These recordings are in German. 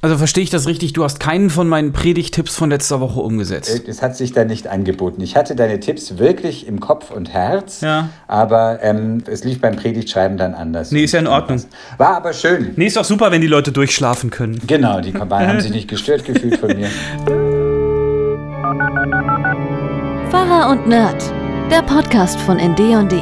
Also verstehe ich das richtig, du hast keinen von meinen Predigtipps von letzter Woche umgesetzt. Äh, Es hat sich da nicht angeboten. Ich hatte deine Tipps wirklich im Kopf und Herz, Ja. aber ähm, es lief beim Predigtschreiben dann anders. Nee, ist ja in Ordnung. War aber schön. Nee, ist doch super, wenn die Leute durchschlafen können. Genau, die haben sich nicht gestört gefühlt von mir. Pfarrer und Nerd, der Podcast von ndeon.de.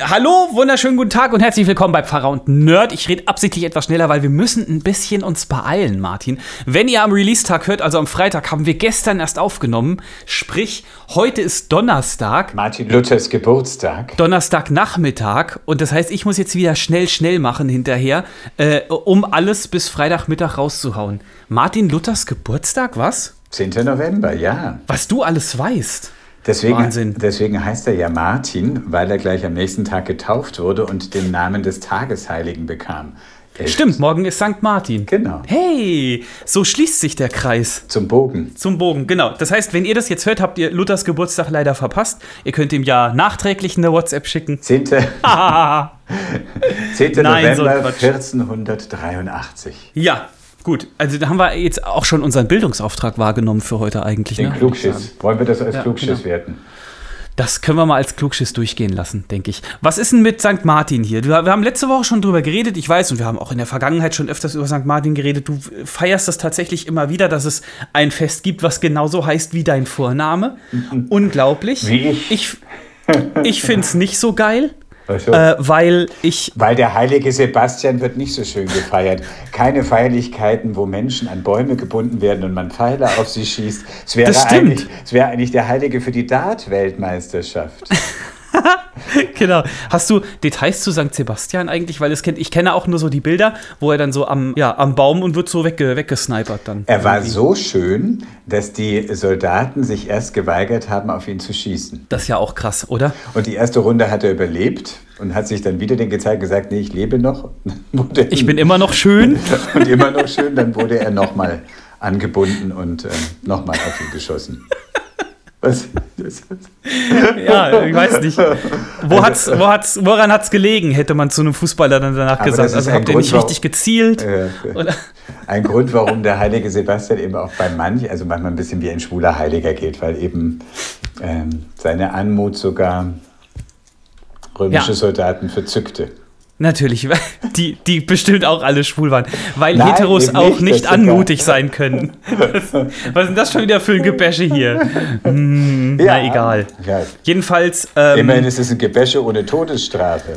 Hallo, wunderschönen guten Tag und herzlich willkommen bei Pfarrer und Nerd. Ich rede absichtlich etwas schneller, weil wir müssen ein bisschen uns beeilen, Martin. Wenn ihr am Release-Tag hört, also am Freitag, haben wir gestern erst aufgenommen. Sprich, heute ist Donnerstag. Martin Luthers Geburtstag. Donnerstagnachmittag und das heißt, ich muss jetzt wieder schnell, schnell machen hinterher, äh, um alles bis Freitagmittag rauszuhauen. Martin Luthers Geburtstag, was? 10. November, ja. Was du alles weißt. Deswegen, Wahnsinn. deswegen heißt er ja Martin, weil er gleich am nächsten Tag getauft wurde und den Namen des Tagesheiligen bekam. Elf- Stimmt, morgen ist St. Martin. Genau. Hey, so schließt sich der Kreis. Zum Bogen. Zum Bogen, genau. Das heißt, wenn ihr das jetzt hört, habt ihr Luthers Geburtstag leider verpasst. Ihr könnt ihm ja nachträglich eine WhatsApp schicken. 10. Ah, 10. Nein, so ein November Quatsch. 1483. ja, gut. Also da haben wir jetzt auch schon unseren Bildungsauftrag wahrgenommen für heute eigentlich. Den Ne? Klugschiss. Wollen wir das als Ja, Klugschiss genau. werten? Das können wir mal als Klugschiss durchgehen lassen, denke ich. Was ist denn mit St. Martin hier? Wir haben letzte Woche schon drüber geredet, ich weiß, und wir haben auch in der Vergangenheit schon öfters über St. Martin geredet. Du feierst das tatsächlich immer wieder, dass es ein Fest gibt, was genauso heißt wie dein Vorname. Unglaublich. Wie ich. Ich, ich finde es nicht so geil, so. äh, weil ich Weil der heilige Sebastian wird nicht so schön gefeiert. Keine Feierlichkeiten, wo Menschen an Bäume gebunden werden und man Pfeile auf sie schießt. Es wäre, Das stimmt. eigentlich, es wäre eigentlich der Heilige für die Dart-Weltmeisterschaft. Genau. Hast du Details zu St. Sebastian eigentlich? Weil es kennt, ich kenne auch nur so die Bilder, wo er dann so am, ja, am Baum und wird so wegge, weggesnipert dann. Er war Irgendwie. so schön, dass die Soldaten sich erst geweigert haben, auf ihn zu schießen. Das ist ja auch krass, oder? Und die erste Runde hat er überlebt und hat sich dann wieder den gezeigt und gesagt, nee, ich lebe noch. Ich bin immer noch schön. und immer noch schön, dann wurde er nochmal angebunden und ähm, nochmal auf ihn geschossen. Was? Ja, ich weiß nicht. Wo hat's, wo hat's, woran hat es gelegen, hätte man zu einem Fußballer dann danach Aber gesagt. Also habt ihr Grund, nicht warum- richtig gezielt? äh, ein Grund, warum der heilige Sebastian eben auch bei manch, also manchmal ein bisschen wie ein schwuler Heiliger gilt, weil eben ähm, seine Anmut sogar römische Ja. Soldaten verzückte. Natürlich, die, die bestimmt auch alle schwul waren. Weil Nein, Heteros auch nicht, anmutig sein können. Das, was ist denn das schon wieder für ein Gebäsche hier? Hm, na egal. Ja. Jedenfalls, ähm, Immerhin ist es ein Gebäsche ohne Todesstrafe.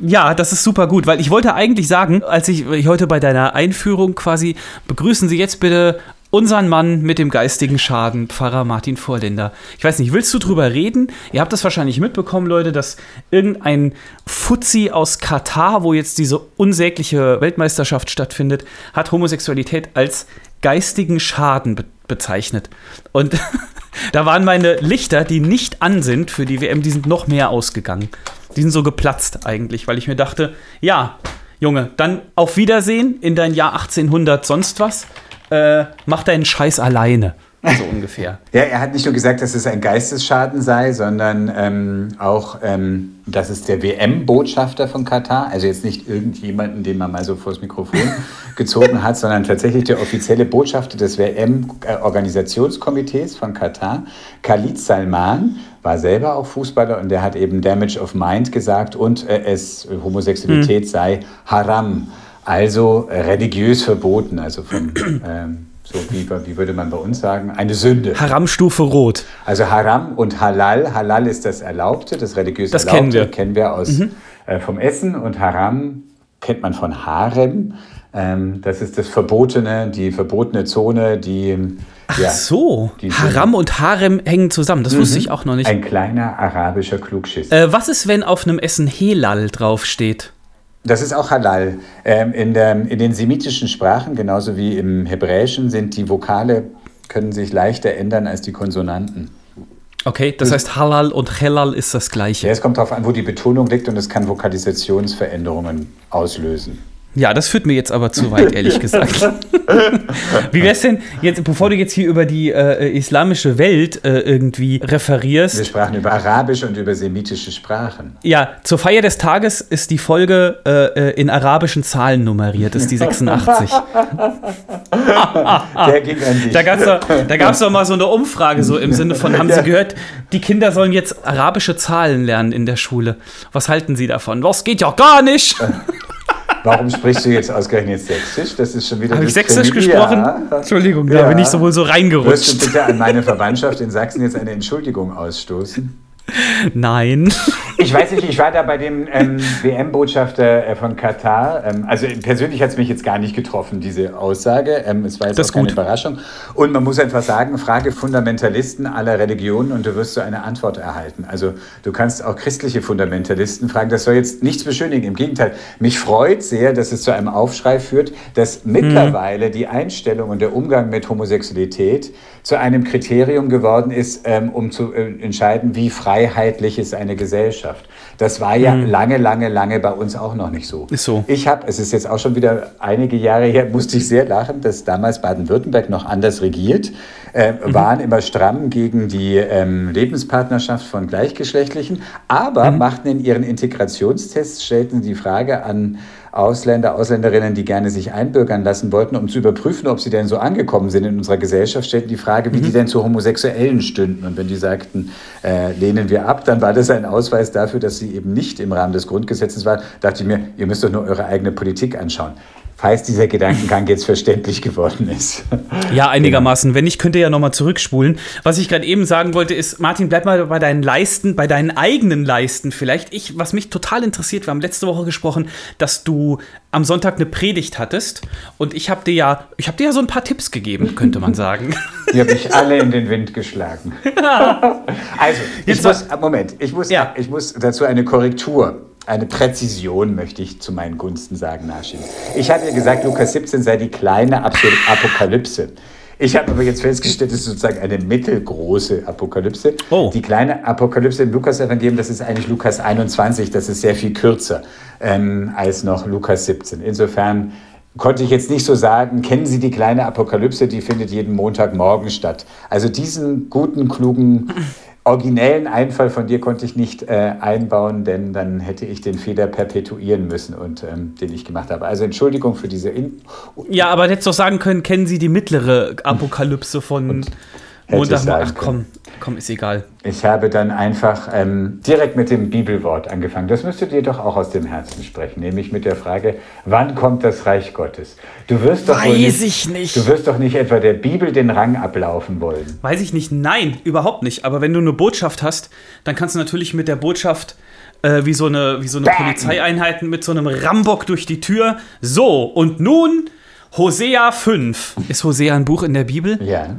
Ja, das ist super gut, weil ich wollte eigentlich sagen, als ich, ich heute bei deiner Einführung quasi, begrüßen Sie jetzt bitte unseren Mann mit dem geistigen Schaden, Pfarrer Martin Vorländer. Ich weiß nicht, willst du drüber reden? Ihr habt das wahrscheinlich mitbekommen, Leute, dass irgendein Fuzzi aus Katar, wo jetzt diese unsägliche Weltmeisterschaft stattfindet, hat Homosexualität als geistigen Schaden be bezeichnet. Und da waren meine Lichter, die nicht an sind für die WM, die sind noch mehr ausgegangen. Die sind so geplatzt eigentlich, weil ich mir dachte, ja, Junge, dann auf Wiedersehen in dein Jahr 1800 sonst was. Äh, mach deinen Scheiß alleine. So ungefähr. Ja, er hat nicht nur gesagt, dass es ein Geistesschaden sei, sondern ähm, auch, ähm, dass es der WM-Botschafter von Katar, also jetzt nicht irgendjemanden, den man mal so vors Mikrofon gezogen hat, sondern tatsächlich der offizielle Botschafter des WM-Organisationskomitees von Katar, Khalid Salman, war selber auch Fußballer und der hat eben Damage of Mind gesagt und äh, es Homosexualität sei Haram, also äh, religiös verboten, also von ähm, so wie, wie würde man bei uns sagen, eine Sünde. Haramstufe Rot. Also Haram und Halal. Halal ist das Erlaubte, das religiös Das Erlaubte. kennen wir. Mhm. Kennen wir aus, äh, vom Essen. Und Haram kennt man von Harem. Ähm, das ist das Verbotene, die verbotene Zone, die Ach ja, so. die Haram und Harem hängen zusammen. Das wusste ich auch noch nicht. ein kleiner arabischer Klugschiss. Äh, was ist, wenn auf einem Essen Helal draufsteht? Das ist auch Halal. Ähm, in, der, in den semitischen Sprachen, genauso wie im Hebräischen, sind die Vokale, können sich leichter ändern als die Konsonanten. Okay, das heißt Halal und Helal ist das gleiche. Ja, es kommt darauf an, wo die Betonung liegt und es kann Vokalisationsveränderungen auslösen. Ja, das führt mir jetzt aber zu weit, ehrlich gesagt. Wie wär's denn jetzt, bevor du jetzt hier über die äh, islamische Welt äh, irgendwie referierst? Wir sprachen über arabische und über semitische Sprachen. Ja, zur Feier des Tages ist die Folge äh, äh in arabischen Zahlen nummeriert, ist die 86. Der ging an dich. Da gab es doch, da gab's doch mal so eine Umfrage, so im Sinne von, haben Sie gehört, die Kinder sollen jetzt arabische Zahlen lernen in der Schule. Was halten Sie davon? Was geht ja gar nicht! Warum sprichst du jetzt ausgerechnet Sächsisch? Das ist schon wieder. Habe ich Sächsisch gesprochen? Ja. Entschuldigung, ja. da bin ich sowohl so reingerutscht. Wirst du bitte an meine Verwandtschaft in Sachsen jetzt eine Entschuldigung ausstoßen? Nein. Ich weiß nicht, ich war da bei dem ähm, WM-Botschafter äh, von Katar. Ähm, also persönlich hat es mich jetzt gar nicht getroffen, diese Aussage. Ähm, es war jetzt das auch keine gut. Überraschung. Und man muss einfach sagen, frage Fundamentalisten aller Religionen und du wirst so eine Antwort erhalten. Also du kannst auch christliche Fundamentalisten fragen. Das soll jetzt nichts beschönigen. Im Gegenteil, mich freut sehr, dass es zu einem Aufschrei führt, dass mhm. mittlerweile die Einstellung und der Umgang mit Homosexualität zu einem Kriterium geworden ist, ähm, um zu äh, entscheiden, wie freiheitlich ist eine Gesellschaft. Das war ja mhm. lange, lange, lange bei uns auch noch nicht so. Ist so. Ich habe, es ist jetzt auch schon wieder einige Jahre her, musste ich sehr lachen, dass damals Baden-Württemberg noch anders regiert, äh, mhm. waren immer stramm gegen die ähm, Lebenspartnerschaft von Gleichgeschlechtlichen, aber mhm. machten in ihren Integrationstests, stellten die Frage an Ausländer, Ausländerinnen, die gerne sich einbürgern lassen wollten, um zu überprüfen, ob sie denn so angekommen sind in unserer Gesellschaft, stellten die Frage, wie mhm. die denn zu Homosexuellen stünden. Und wenn die sagten, äh, lehnen wir ab, dann war das ein Ausweis dafür, dass sie eben nicht im Rahmen des Grundgesetzes waren. Da dachte ich mir, ihr müsst doch nur eure eigene Politik anschauen falls dieser Gedankengang jetzt verständlich geworden ist. Ja, einigermaßen. Wenn nicht, könnt ihr ja nochmal zurückspulen. Was ich gerade eben sagen wollte, ist, Martin, bleib mal bei deinen Leisten, bei deinen eigenen Leisten vielleicht. Ich, was mich total interessiert, wir haben letzte Woche gesprochen, dass du am Sonntag eine Predigt hattest und ich habe dir ja, ich habe dir ja so ein paar Tipps gegeben, könnte man sagen. Die habe ich alle in den Wind geschlagen. also, ich muss, Moment, ich muss, ja. ich muss dazu eine Korrektur eine Präzision, möchte ich zu meinen Gunsten sagen, nachschieben. Ich hatte ja gesagt, Lukas 17 sei die kleine Apokalypse. Ich habe aber jetzt festgestellt, es ist sozusagen eine mittelgroße Apokalypse. Oh. Die kleine Apokalypse im Lukas-Evangelium, das ist eigentlich Lukas 21, das ist sehr viel kürzer ähm, als noch Lukas 17. Insofern konnte ich jetzt nicht so sagen, kennen Sie die kleine Apokalypse, die findet jeden Montagmorgen statt. Also diesen guten, klugen originellen Einfall von dir konnte ich nicht äh, einbauen, denn dann hätte ich den Fehler perpetuieren müssen und ähm, den ich gemacht habe. Also Entschuldigung für diese. In ja, aber hättest doch sagen können, kennen Sie die mittlere Apokalypse von. Und Montag, ach komm, komm, ist egal. Ich habe dann einfach ähm, direkt mit dem Bibelwort angefangen. Das müsstet ihr doch auch aus dem Herzen sprechen, nämlich mit der Frage, wann kommt das Reich Gottes? Du wirst doch Weiß nicht, ich nicht. Du wirst doch nicht etwa der Bibel den Rang ablaufen wollen. Weiß ich nicht, nein, überhaupt nicht. Aber wenn du eine Botschaft hast, dann kannst du natürlich mit der Botschaft äh, wie so eine, wie so eine Polizeieinheit mit so einem Rambock durch die Tür. So, und nun Hosea 5. Ist Hosea ein Buch in der Bibel? Ja.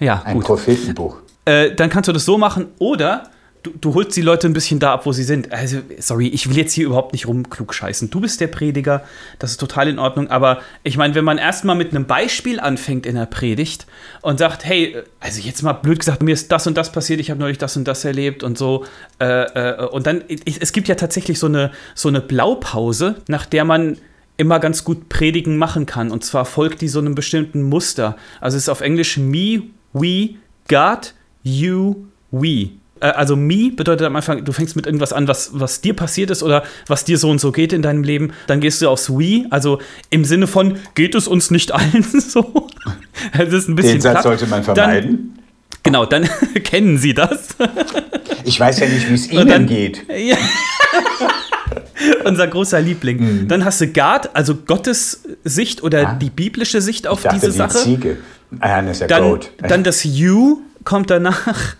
Ja, ein gut. Prophetenbuch. Äh, dann kannst du das so machen oder du, du, holst die Leute ein bisschen da ab, wo sie sind. Also, sorry, ich will jetzt hier überhaupt nicht rumklug scheißen. Du bist der Prediger, das ist total in Ordnung. Aber ich meine, wenn man erstmal mit einem Beispiel anfängt in der Predigt und sagt, hey, also jetzt mal blöd gesagt, mir ist das und das passiert, ich habe neulich das und das erlebt und so. Äh, äh, und dann, ich, es gibt ja tatsächlich so eine, so eine Blaupause, nach der man immer ganz gut Predigen machen kann. Und zwar folgt die so einem bestimmten Muster. Also es ist auf Englisch me, we, God, you, we. Äh, also me bedeutet am Anfang, du fängst mit irgendwas an, was, was dir passiert ist oder was dir so und so geht in deinem Leben. Dann gehst du aufs we, also im Sinne von, geht es uns nicht allen so? Das ist ein bisschen Den Satz platt. sollte man vermeiden. Dann, genau, dann kennen sie das. ich weiß ja nicht, wie es ihnen dann, geht. Ja. Unser großer Liebling. Mhm. Dann hast du God, also Gottes Sicht oder ah. die biblische Sicht auf dachte, diese Sache. Die Ziege. Ah, das ist ja dann, Goat. dann das You kommt danach.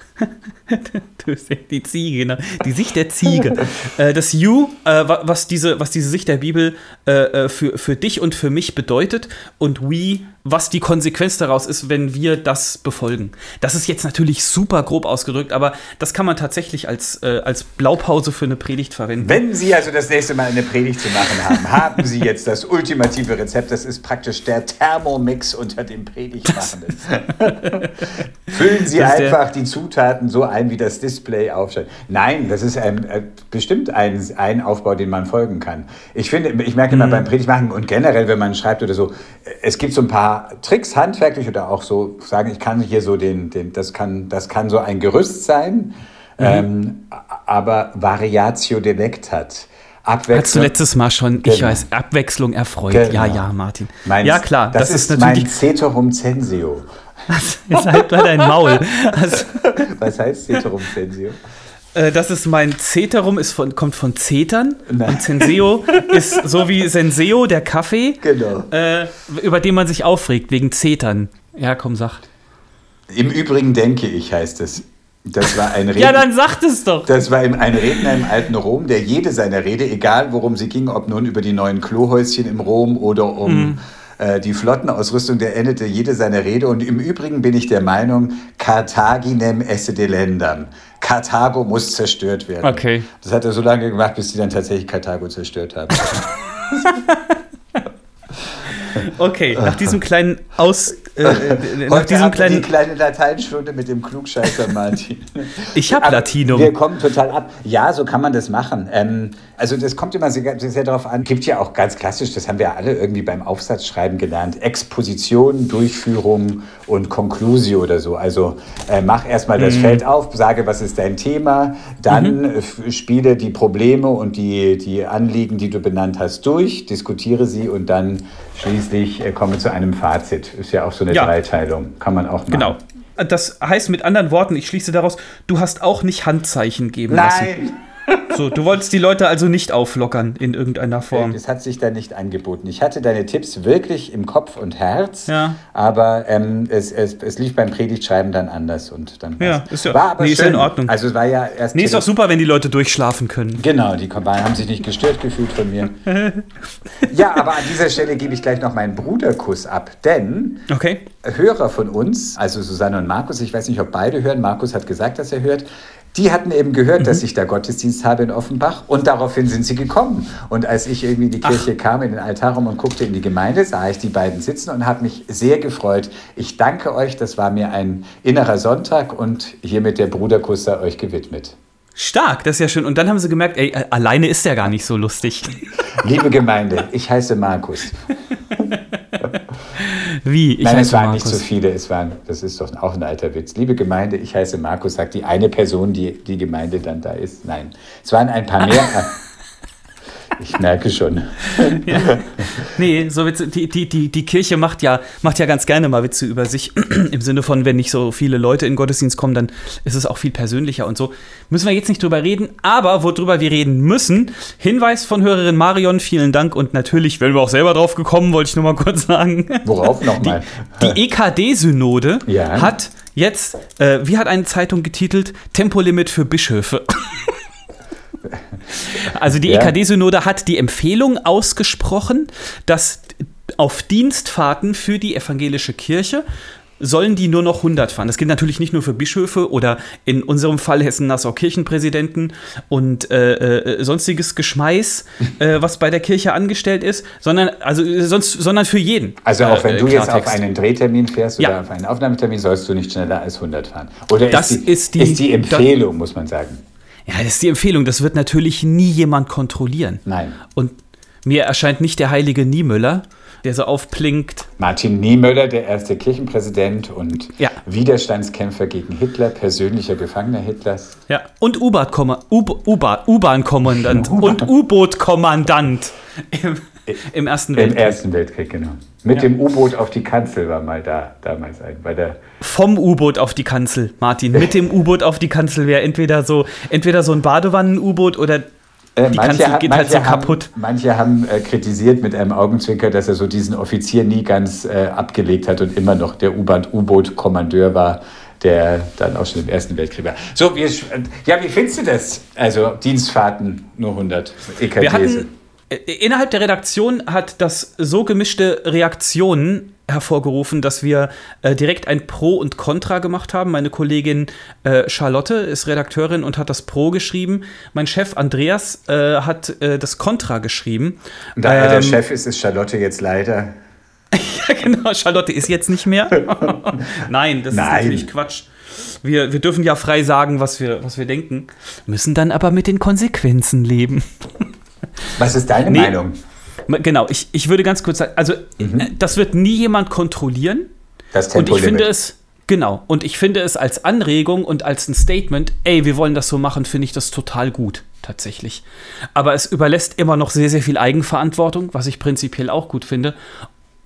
Die Ziege, genau. Die Sicht der Ziege. Äh, das You, äh, was, diese, was diese Sicht der Bibel äh, für, für dich und für mich bedeutet. Und We, was die Konsequenz daraus ist, wenn wir das befolgen. Das ist jetzt natürlich super grob ausgedrückt, aber das kann man tatsächlich als, als Blaupause für eine Predigt verwenden. Wenn Sie also das nächste Mal eine Predigt zu machen haben, haben Sie jetzt das ultimative Rezept. Das ist praktisch der Thermomix unter dem Predigtmachenden. Füllen Sie einfach die Zutaten Zutaten so ein, wie das Display aufstellt. Nein, das ist ein, äh, bestimmt ein, ein Aufbau, den man folgen kann. Ich finde, ich merke immer beim Predigtmachen und generell, wenn man schreibt oder so, es gibt so ein paar Tricks handwerklich oder auch so sagen, ich kann hier so den, den das kann, das kann so ein Gerüst sein, ähm, aber Variatio Delectat. Abwechslung. Hast du letztes Mal schon, ich Genau. weiß, Abwechslung erfreut. Genau. Ja, ja, Martin. Mein- ja, klar, Das, ist, mein natürlich. Ceterum censeo. Jetzt halt mal dein Maul. Also, Was heißt Ceterum censeo? äh, das ist mein Ceterum, ist von, kommt von Zetern. Nein. Und Senseo ist so wie Senseo, der Kaffee, Genau. äh, über den man sich aufregt, wegen Zetern. Ja, komm, sag. Im Übrigen denke ich, heißt es. Das war ein Redner. Ja, dann sagt es doch. Das war ein Redner im alten Rom, der jede seiner Rede, egal worum sie ging, ob nun über die neuen Klohäuschen im Rom oder um äh, die Flottenausrüstung, der endete jede seiner Rede. Und im Übrigen bin ich der Meinung, Carthaginem esse delendam. Karthago muss zerstört werden. Okay. Das hat er so lange gemacht, bis sie dann tatsächlich Karthago zerstört haben. Okay, nach diesem kleinen Aus. Äh, äh, nach diesem wir die kleinen. kleine Lateinstunde mit dem Klugscheißer Martin. Ich hab Aber Latinum. Wir kommen total ab. Ja, so kann man das machen. Ähm, also das kommt immer sehr, sehr darauf an. Gibt ja auch ganz klassisch, das haben wir alle irgendwie beim Aufsatzschreiben gelernt, Exposition, Durchführung und Conclusio oder so. Also äh, mach erstmal das Mhm. Feld auf, sage, was ist dein Thema, dann f- spiele die Probleme und die, die Anliegen, die du benannt hast, durch, diskutiere sie und dann schließlich äh, komme zu einem Fazit. Ist ja auch so eine Ja. Dreiteilung. Kann man auch machen. Genau. Das heißt mit anderen Worten, ich schließe daraus, du hast auch nicht Handzeichen geben lassen. Nein! So, du wolltest die Leute also nicht auflockern in irgendeiner Form. Das hat sich da nicht angeboten. Ich hatte deine Tipps wirklich im Kopf und Herz, Ja. aber ähm, es, es, es lief beim Predigtschreiben dann anders und dann Ja, ist ja- war aber nee, ist ja schön. in Ordnung. Also es war ja erst Nee, ist doch Tele- super, wenn die Leute durchschlafen können. Genau, die Kombine haben sich nicht gestört gefühlt von mir. ja, aber an dieser Stelle gebe ich gleich noch meinen Bruderkuss ab, denn Okay. Hörer von uns, also Susanne und Markus, ich weiß nicht, ob beide hören, Markus hat gesagt, dass er hört, die hatten eben gehört, Mhm. dass ich da Gottesdienst habe in Offenbach und daraufhin sind sie gekommen. Und als ich irgendwie in die Kirche kam, in den Altarraum und guckte in die Gemeinde, sah ich die beiden sitzen und habe mich sehr gefreut. Ich danke euch, das war mir ein innerer Sonntag und hiermit der Bruderkuss sei euch gewidmet. Stark, das ist ja schön. Und dann haben sie gemerkt, ey, alleine ist der gar nicht so lustig. Liebe Gemeinde, ich heiße Markus. Wie? Ich Nein, es waren Markus. nicht so viele, es waren, das ist doch auch ein alter Witz. Liebe Gemeinde, ich heiße Markus, sagt die eine Person, die die Gemeinde dann da ist. Nein, es waren ein paar mehr. Ich merke schon. Nee, so Witze, die, die, die, die Kirche macht ja, macht ja ganz gerne mal Witze über sich. Im Sinne von, wenn nicht so viele Leute in Gottesdienst kommen, dann ist es auch viel persönlicher und so. Müssen wir jetzt nicht drüber reden, aber worüber wir reden müssen, Hinweis von Hörerin Marion, vielen Dank und natürlich, wenn wir auch selber drauf gekommen, wollte ich nur mal kurz sagen. Worauf nochmal? Die EKD-Synode Ja. hat jetzt, äh, wie hat eine Zeitung getitelt, Tempolimit für Bischöfe. Also die Ja. EKD-Synode hat die Empfehlung ausgesprochen, dass auf Dienstfahrten für die evangelische Kirche sollen die nur noch 100 fahren. Das gilt natürlich nicht nur für Bischöfe oder in unserem Fall Hessen-Nassau Kirchenpräsidenten und äh, äh, sonstiges Geschmeiß, äh, was bei der Kirche angestellt ist, sondern, also, sonst, sondern für jeden. Also auch wenn Äh, du jetzt auf Klartext. einen Drehtermin fährst oder Ja. auf einen Aufnahmetermin, sollst du nicht schneller als 100 fahren. Oder Das ist, die, ist die- ist die Empfehlung, muss man sagen. Ja, das ist die Empfehlung. Das wird natürlich nie jemand kontrollieren. Nein. Und mir erscheint nicht der heilige Niemöller, der so aufplinkt. Martin Niemöller, der erste Kirchenpräsident und Ja. Widerstandskämpfer gegen Hitler, persönlicher Gefangener Hitlers. Ja. Und U-Bahn-Kommandant und U-Boot-Kommandant im, im Ersten Im Weltkrieg. Ersten Weltkrieg, genau. Mit Ja. dem U-Boot auf die Kanzel war mal da, damals ein, bei der Vom U-Boot auf die Kanzel, Martin. Mit dem U-Boot auf die Kanzel wäre entweder so, entweder so ein Badewannen-U-Boot oder Äh, die Kanzel ha- geht halt so haben, kaputt. Manche haben äh, kritisiert mit einem Augenzwinker, dass er so diesen Offizier nie ganz äh, abgelegt hat und immer noch der U-Boot-Kommandeur war, der dann auch schon im Ersten Weltkrieg war. So, sch- äh, ja, wie findest du das? Also Dienstfahrten nur 100 EKDs. Wir hatten, innerhalb der Redaktion hat das so gemischte Reaktionen hervorgerufen, dass wir äh, direkt ein Pro und Contra gemacht haben. Meine Kollegin äh, Charlotte ist Redakteurin und hat das Pro geschrieben. Mein Chef Andreas äh, hat äh, das Contra geschrieben. da er der Ähm, Chef ist, ist Charlotte jetzt leider. Ja, genau, Charlotte ist jetzt nicht mehr. Nein, das Nein. ist natürlich Quatsch. wir, wir dürfen ja frei sagen, was wir, was wir denken, müssen dann aber mit den Konsequenzen leben. Was ist deine Nee. Meinung? Genau, ich, ich würde ganz kurz sagen, also Mhm. äh, das wird nie jemand kontrollieren. Das Und ich finde es, genau, und ich finde es als Anregung und als ein Statement, ey, wir wollen das so machen, finde ich das total gut, tatsächlich. Aber es überlässt immer noch sehr, sehr viel Eigenverantwortung, was ich prinzipiell auch gut finde.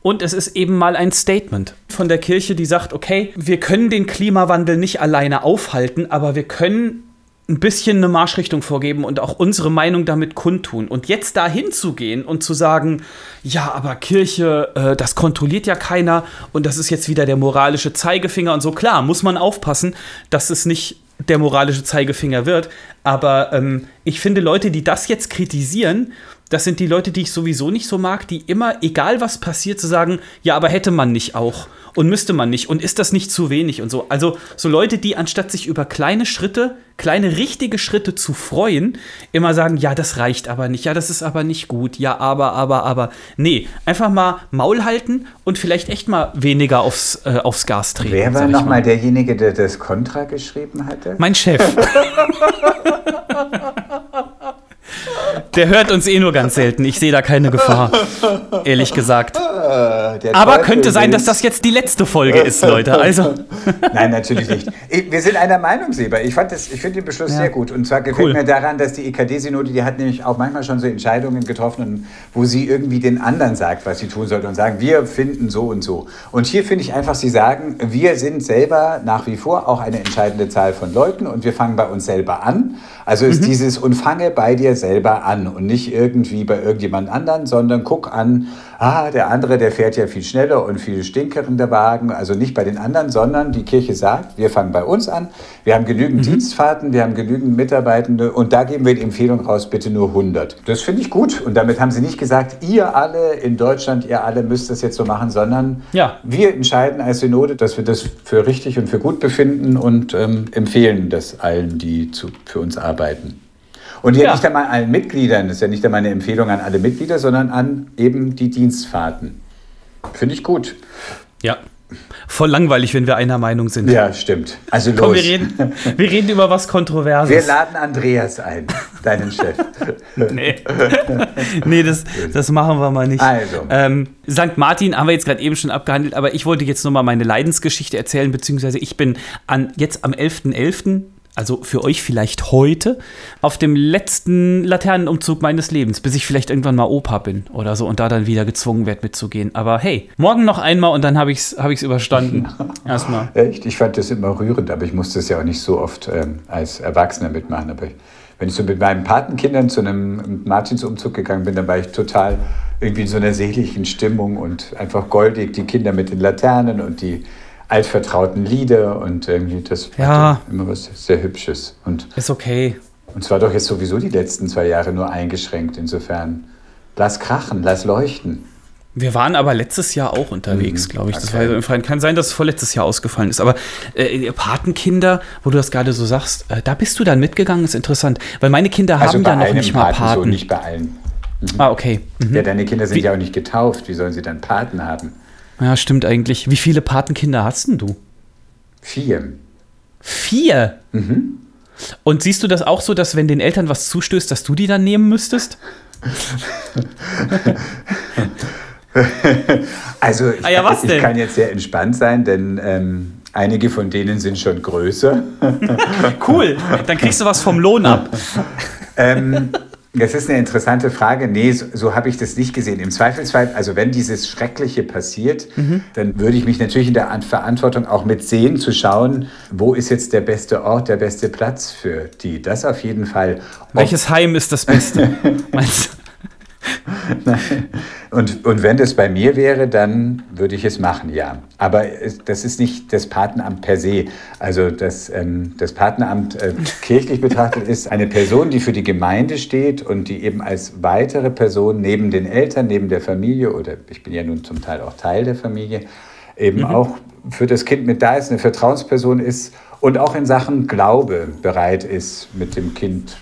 Und es ist eben mal ein Statement von der Kirche, die sagt, okay, wir können den Klimawandel nicht alleine aufhalten, aber wir können ein bisschen eine Marschrichtung vorgeben und auch unsere Meinung damit kundtun. Und jetzt da hinzugehen und zu sagen, ja, aber Kirche, äh, das kontrolliert ja keiner und das ist jetzt wieder der moralische Zeigefinger und so. Klar, muss man aufpassen, dass es nicht der moralische Zeigefinger wird. Aber ähm, ich finde, Leute, die das jetzt kritisieren, das sind die Leute, die ich sowieso nicht so mag, die immer, egal was passiert, zu sagen, ja, aber hätte man nicht auch und müsste man nicht und ist das nicht zu wenig und so. Also so Leute, die anstatt sich über kleine Schritte, kleine richtige Schritte zu freuen, immer sagen, ja, das reicht aber nicht, ja, das ist aber nicht gut, ja, aber, aber, aber. Nee, einfach mal Maul halten und vielleicht echt mal weniger aufs, äh, aufs Gas treten. Wer war nochmal mal. derjenige, der das Kontra geschrieben hatte? Mein Chef. Der hört uns eh nur ganz selten. Ich sehe da keine Gefahr. Ehrlich gesagt. Der Aber könnte sein, dass das jetzt die letzte Folge ist, Leute. Also, Nein, natürlich nicht. Ich- Wir sind einer Meinung, Sieber. Ich, fand das- ich finde den Beschluss Ja. sehr gut. Und zwar gefällt Cool. mir daran, dass die EKD-Synode, die hat nämlich auch manchmal schon so Entscheidungen getroffen, wo sie irgendwie den anderen sagt, was sie tun sollte und sagen, wir finden so und so. Und hier finde ich einfach, sie sagen, wir sind selber nach wie vor auch eine entscheidende Zahl von Leuten und wir fangen bei uns selber an. Also Mhm. ist dieses und fange bei dir selber an und nicht irgendwie bei irgendjemand anderen, sondern guck an, ah, der andere, der fährt ja viel schneller und viel stinkerender Wagen, also nicht bei den anderen, sondern die Kirche sagt, wir fangen bei uns an, wir haben genügend Dienstfahrten, wir haben genügend Mitarbeitende und da geben wir die Empfehlung raus, bitte nur 100. Das finde ich gut und damit haben sie nicht gesagt, ihr alle in Deutschland, ihr alle müsst das jetzt so machen, sondern Ja. wir entscheiden als Synode, dass wir das für richtig und für gut befinden und ähm, empfehlen das allen, die zu, für uns arbeiten. Und ja, Ja. nicht einmal allen Mitgliedern, das ist ja nicht einmal eine Empfehlung an alle Mitglieder, sondern an eben die Dienstfahrten. Finde ich gut. ja. Voll langweilig, wenn wir einer Meinung sind. Ja, stimmt. Also los. Komm, wir reden, wir reden über was Wir Kontroverses. laden Andreas ein, deinen Chef. Nee, nee das, das machen wir mal nicht. Also. Ähm, St. Martin haben wir jetzt gerade eben schon abgehandelt, aber ich wollte jetzt nur mal meine Leidensgeschichte erzählen, beziehungsweise ich bin an, jetzt am 11.11., also für euch vielleicht heute, auf dem letzten Laternenumzug meines Lebens, bis ich vielleicht irgendwann mal Opa bin oder so und da dann wieder gezwungen werde mitzugehen. Aber hey, morgen noch einmal und dann habe ich es hab ich's überstanden. Erstmal. Echt? Ich fand das immer rührend, aber ich musste es ja auch nicht so oft ähm, als Erwachsener mitmachen. Aber ich, wenn ich so mit meinen Patenkindern zu einem Martinsumzug gegangen bin, dann war ich total irgendwie in so einer seligen Stimmung und einfach goldig. Die Kinder mit den Laternen und die altvertrauten Lieder und irgendwie das war Ja. immer was sehr Hübsches. Und Ist okay. und zwar doch jetzt sowieso die letzten zwei Jahre nur eingeschränkt. Insofern, lass krachen, lass leuchten. Wir waren aber letztes Jahr auch unterwegs, Mhm, glaube ich. Das okay. war im Freien. Kann sein, dass es vorletztes Jahr ausgefallen ist. Aber äh, Patenkinder, wo du das gerade so sagst, äh, da bist du dann mitgegangen, ist interessant. Weil meine Kinder Also haben ja noch nicht mal Paten, Paten. so nicht bei allen. Ah, okay. Mhm. Ja, deine Kinder sind Wie- ja auch nicht getauft. Wie sollen sie dann Paten haben? Ja, stimmt eigentlich. Wie viele Patenkinder hast denn du? Vier. Vier. Mhm. Und siehst du das auch so, dass wenn den Eltern was zustößt, dass du die dann nehmen müsstest? Also ich, Ah ja, was ich denn? kann jetzt sehr entspannt sein, denn ähm, einige von denen sind schon größer. Cool. Dann kriegst du was vom Lohn ab. ähm, das ist eine interessante Frage. Nee, so, so habe ich das nicht gesehen. Im Zweifelsfall, also wenn dieses Schreckliche passiert, Mhm. dann würde ich mich natürlich in der An- Verantwortung auch mitsehen, zu schauen, wo ist jetzt der beste Ort, der beste Platz für die. Das auf jeden Fall. Ob- Welches Heim ist das Beste? Meinst du? Und, und wenn das bei mir wäre, dann würde ich es machen, ja. Aber das ist nicht das Patenamt per se. Also das, ähm, das Patenamt äh, kirchlich betrachtet ist eine Person, die für die Gemeinde steht und die eben als weitere Person neben den Eltern, neben der Familie oder ich bin ja nun zum Teil auch Teil der Familie, eben auch für das Kind mit da ist, eine Vertrauensperson ist und auch in Sachen Glaube bereit ist, mit dem Kind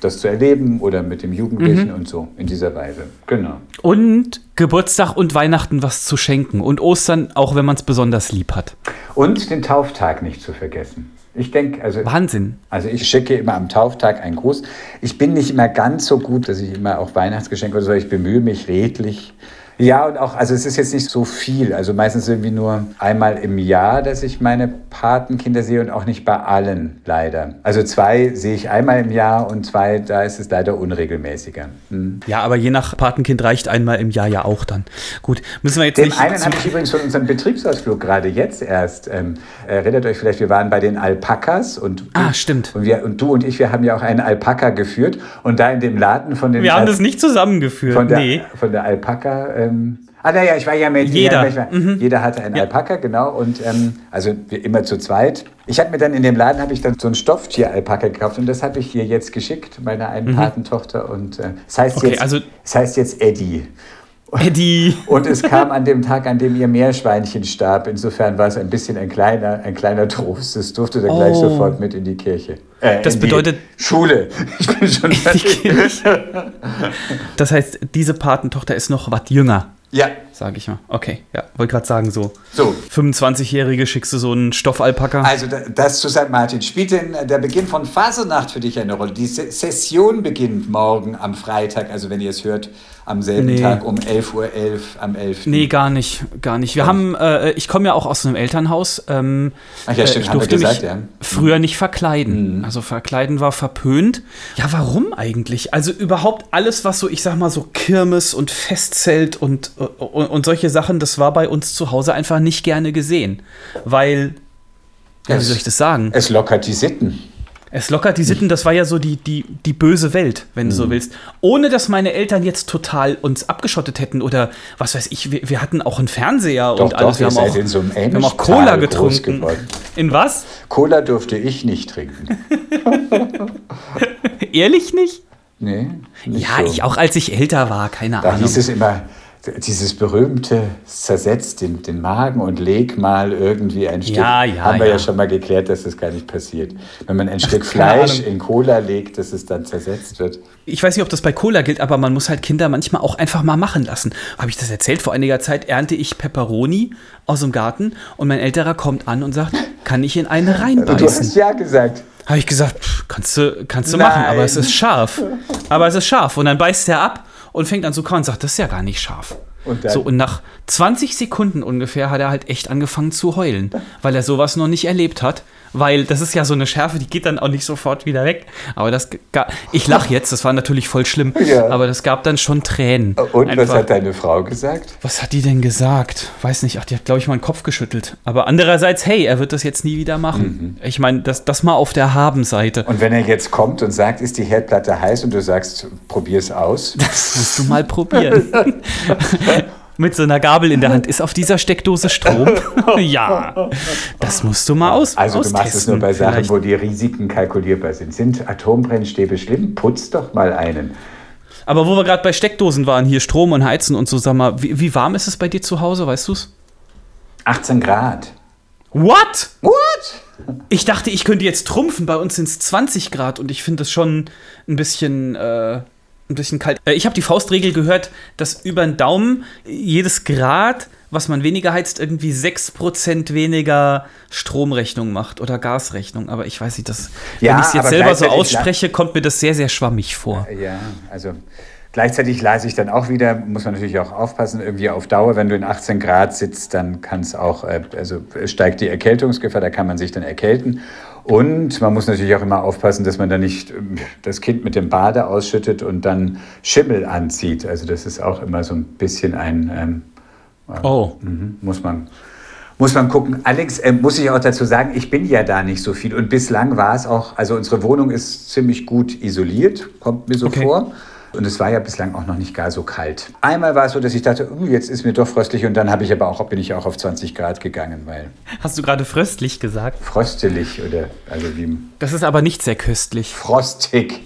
das zu erleben oder mit dem Jugendlichen und so in dieser Weise. Genau. Und Geburtstag und Weihnachten was zu schenken. Und Ostern, auch wenn man es besonders lieb hat. Und den Tauftag nicht zu vergessen. Ich denke, also. Wahnsinn. Also ich schicke immer am Tauftag einen Gruß. Ich bin nicht immer ganz so gut, dass ich immer auch Weihnachtsgeschenke oder so, ich bemühe mich redlich ja, und auch, also es ist jetzt nicht so viel. Also meistens irgendwie nur einmal im Jahr, dass ich meine Patenkinder sehe und auch nicht bei allen, leider. Also zwei sehe ich einmal im Jahr und zwei, da ist es leider unregelmäßiger. Hm. Ja, aber je nach Patenkind reicht einmal im Jahr ja auch dann. Gut, müssen wir jetzt Den nicht. einen habe ich übrigens von unserem Betriebsausflug gerade jetzt erst. Ähm, erinnert euch vielleicht, wir waren bei den Alpakas und. Ah, stimmt. Und, wir, und du und ich, wir haben ja auch einen Alpaka geführt und da in dem Laden von den. Wir haben das nicht zusammengeführt. Von der, nee. Von der Alpaka. Ähm, ah, naja, ich war ja mit jeder. Ja, mhm. Jeder hatte einen ja. Alpaka, genau. Und ähm, also immer zu zweit. Ich habe mir dann in dem Laden habe ich dann so ein Stofftier-Alpaka gekauft und das habe ich hier jetzt geschickt, meiner einen mhm. Patentochter. Und äh, das heißt okay, jetzt, also das heißt jetzt Eddie. Eddie. Und es kam an dem Tag, an dem ihr Meerschweinchen starb. Insofern war es ein bisschen ein kleiner, ein kleiner Trost. Es durfte dann oh. gleich sofort mit in die Kirche. Äh, das bedeutet. Schule. Ich bin schon fertig. Das heißt, diese Patentochter ist noch was jünger. Ja. Sage ich mal. Okay, ja. Wollte gerade sagen, so. So. 25-Jährige schickst du so einen Stoffalpaka. Also, das zu St. Martin. Spielt denn der Beginn von Fasernacht für dich eine Rolle? Die Session beginnt morgen am Freitag, also wenn ihr es hört, am selben nee. Tag um 11.11 Uhr am 11. Nee, gar nicht, gar nicht. Wir ja. haben, äh, ich komme ja auch aus einem Elternhaus. Ähm, Ach ja, stimmt, ich durfte gesagt, mich ja. früher nicht verkleiden. Mhm. Also verkleiden war verpönt. Ja, warum eigentlich? Also überhaupt alles, was so, ich sag mal so Kirmes und Festzelt und, und, und solche Sachen, das war bei uns zu Hause einfach nicht gerne gesehen. Weil, ja, wie soll ich das sagen? Es lockert die Sitten. Es lockert die Sitten, das war ja so die, die, die böse Welt, wenn du so mhm. willst. Ohne dass meine Eltern jetzt total uns abgeschottet hätten oder was weiß ich, wir, wir hatten auch einen Fernseher doch, und alles. Doch, wir, haben auch, in so einem wir haben auch Cola getrunken. In was? Cola durfte ich nicht trinken. Ehrlich nicht? Nee. Ja, so. ich auch als ich älter war, keine da Ahnung. Da hieß es immer, dieses berühmte zersetzt den, den Magen und leg mal irgendwie ein Stück. Ja, ja, haben wir ja. ja schon mal geklärt, dass das gar nicht passiert. Wenn man ein Stück Fleisch in Cola legt, dass es dann zersetzt wird. Ich weiß nicht, ob das bei Cola gilt, aber man muss halt Kinder manchmal auch einfach mal machen lassen. Habe ich das erzählt? Vor einiger Zeit ernte ich Peperoni aus dem Garten und mein Älterer kommt an und sagt, kann ich in eine reinbeißen? Du hast ja gesagt. Habe ich gesagt, kannst du, kannst du machen, aber es ist scharf. Aber es ist scharf. Und dann beißt er ab und fängt an zu kauen und sagt, das ist ja gar nicht scharf. Und so, und nach 20 Sekunden ungefähr hat er halt echt angefangen zu heulen, weil er sowas noch nicht erlebt hat weil das ist ja so eine Schärfe, die geht dann auch nicht sofort wieder weg. Aber das, ich lache jetzt, das war natürlich voll schlimm, ja. aber das gab dann schon Tränen. Und Einfach. was hat deine Frau gesagt? Was hat die denn gesagt? Weiß nicht, ach, die hat, glaube ich, mal den Kopf geschüttelt. Aber andererseits, hey, er wird das jetzt nie wieder machen. Mhm. Ich meine, das, das mal auf der Habenseite. Und wenn er jetzt kommt und sagt, ist die Herdplatte heiß und du sagst, probier's aus? Das musst du mal probieren. mit so einer Gabel in der Hand. Ist auf dieser Steckdose Strom? ja, das musst du mal aus Also du machst es nur bei Sachen, vielleicht. wo die Risiken kalkulierbar sind. Sind Atombrennstäbe schlimm? Putz doch mal einen. Aber wo wir gerade bei Steckdosen waren, hier Strom und Heizen und so, sag mal, wie, wie warm ist es bei dir zu Hause, weißt du es? 18 Grad. What? What? Ich dachte, ich könnte jetzt trumpfen. Bei uns sind es 20 Grad und ich finde das schon ein bisschen äh, ein bisschen kalt. Äh, ich habe die Faustregel gehört, dass über den Daumen jedes Grad, was man weniger heizt, irgendwie 6% weniger Stromrechnung macht oder Gasrechnung. Aber ich weiß nicht, das, ja, wenn ich es jetzt selber so ausspreche, kommt mir das sehr, sehr schwammig vor. Ja, also Gleichzeitig leise ich dann auch wieder, muss man natürlich auch aufpassen, irgendwie auf Dauer, wenn du in 18 Grad sitzt, dann kann es auch, äh, also steigt die Erkältungsgefahr, da kann man sich dann erkälten. Und man muss natürlich auch immer aufpassen, dass man da nicht ähm, das Kind mit dem Bade ausschüttet und dann Schimmel anzieht. Also das ist auch immer so ein bisschen ein... Ähm, äh, oh. Mhm, muss man muss man gucken. Alex, äh, muss ich auch dazu sagen, ich bin ja da nicht so viel. Und bislang war es auch, also unsere Wohnung ist ziemlich gut isoliert, kommt mir so okay. vor. Und es war ja bislang auch noch nicht gar so kalt. Einmal war es so, dass ich dachte, uh, jetzt ist mir doch fröstlich. Und dann habe ich aber auch, bin ich auch auf 20 Grad gegangen, weil. Hast du gerade fröstlich gesagt? Fröstelig oder also wie. Das ist aber nicht sehr köstlich. Frostig.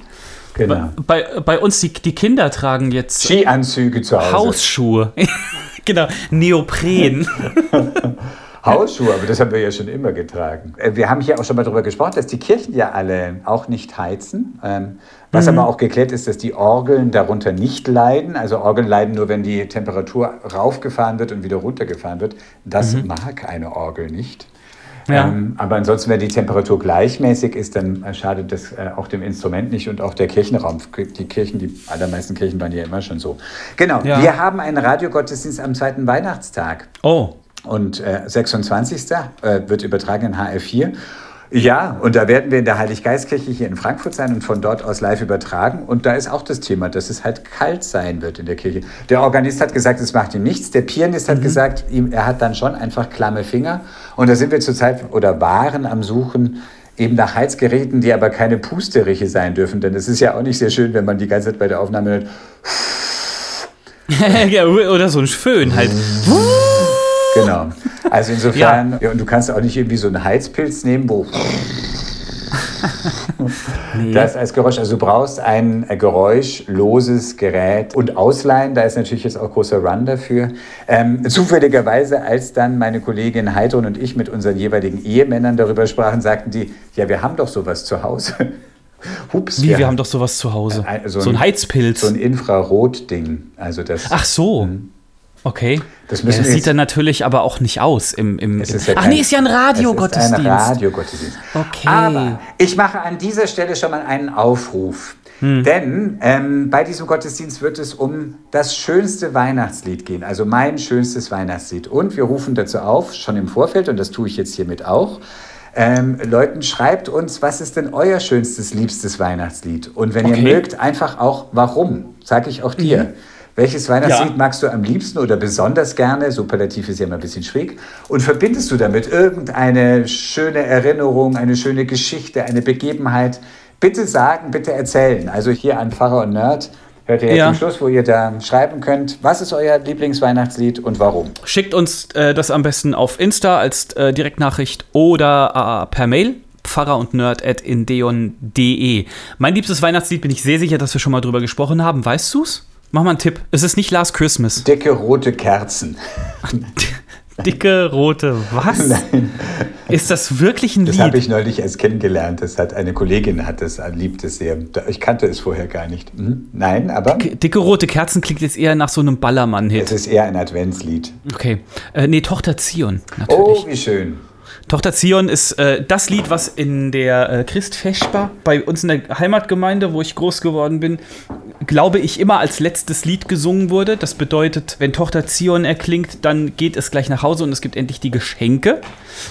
Genau. Bei, bei uns, die, die Kinder tragen jetzt. Skianzüge zu Hause. Hausschuhe. genau, Neopren. Hausschuhe, aber das haben wir ja schon immer getragen. Äh, wir haben hier auch schon mal darüber gesprochen, dass die Kirchen ja alle auch nicht heizen. Was mhm. aber auch geklärt ist, dass die Orgeln darunter nicht leiden. Also Orgeln leiden nur, wenn die Temperatur raufgefahren wird und wieder runtergefahren wird. Das mhm. mag eine Orgel nicht. Ja. Ähm, aber ansonsten, wenn die Temperatur gleichmäßig ist, dann schadet das äh, auch dem Instrument nicht und auch der Kirchenraum. Die Kirchen, die allermeisten Kirchen waren ja immer schon so. Genau, Ja. wir haben einen Radiogottesdienst am zweiten Weihnachtstag. Oh, Und äh, 26. Äh, wird übertragen in HR4. Ja, und da werden wir in der Heiliggeistkirche hier in Frankfurt sein und von dort aus live übertragen. Und da ist auch das Thema, dass es halt kalt sein wird in der Kirche. Der Organist hat gesagt, es macht ihm nichts. Der Pianist hat gesagt, ihm, er hat dann schon einfach klamme Finger. Und da sind wir zurzeit oder waren am Suchen eben nach Heizgeräten, die aber keine Pusteriche sein dürfen. Denn es ist ja auch nicht sehr schön, wenn man die ganze Zeit bei der Aufnahme hört, ja, oder so ein Föhn halt. Genau. Also insofern, ja. und du kannst auch nicht irgendwie so einen Heizpilz nehmen, wo das als Geräusch, also du brauchst ein äh, geräuschloses Gerät und ausleihen, da ist natürlich jetzt auch großer Run dafür. Ähm, zufälligerweise, als dann meine Kollegin Heidrun und ich mit unseren jeweiligen Ehemännern darüber sprachen, sagten die, ja, wir haben doch sowas zu Hause. Hups, Wie, wir, haben doch sowas zu Hause. Äh, so, ein, Heizpilz. So ein Infrarot-Ding. Also das, Ach so. Okay. Das, ja, das sieht dann natürlich aber auch nicht aus im. im, im ja Ach kein- nee, ist ja ein Radiogottesdienst. Ein Radiogottesdienst. Okay. Aber ich mache an dieser Stelle schon mal einen Aufruf. Hm. Denn ähm, bei diesem Gottesdienst wird es um das schönste Weihnachtslied gehen, also mein schönstes Weihnachtslied. Und wir rufen dazu auf, schon im Vorfeld, und das tue ich jetzt hiermit auch, ähm, Leuten, schreibt uns, was ist denn euer schönstes, liebstes Weihnachtslied? Und wenn Okay. ihr mögt, einfach auch, warum? Sag ich auch dir. Welches Weihnachtslied Ja. magst du am liebsten oder besonders gerne? Superlativ ist ja immer ein bisschen schräg. Und verbindest du damit irgendeine schöne Erinnerung, eine schöne Geschichte, eine Begebenheit? Bitte sagen, bitte erzählen. Also hier an Pfarrer und Nerd hört ihr jetzt Ja. zum Schluss, wo ihr da schreiben könnt, was ist euer Lieblingsweihnachtslied und warum? Schickt uns äh, das am besten auf Insta als äh, Direktnachricht oder äh, per Mail. Pfarrer und Nerd at indeon.de. Mein liebstes Weihnachtslied bin ich sehr sicher, dass wir schon mal drüber gesprochen haben. Weißt du's? Mach mal einen Tipp. Es ist nicht Last Christmas. Dicke rote Kerzen. Dicke rote was? Ist das wirklich ein Das habe Lied? ich neulich erst kennengelernt. Das hat eine Kollegin hat das, liebt es sehr. Ich kannte es vorher gar nicht. Hm? Nein, aber Dicke rote Kerzen klingt jetzt eher nach so einem es Ballermann-Hit. ist eher ein Adventslied. Okay. Äh, nee, Tochter Zion, natürlich. Oh, wie schön. Tochter Zion ist äh, das Lied, was in der äh, Christfestbar bei uns in der Heimatgemeinde, wo ich groß geworden bin, glaube ich, immer als letztes Lied gesungen wurde. Das bedeutet, wenn Tochter Zion erklingt, dann geht es gleich nach Hause und es gibt endlich die Geschenke,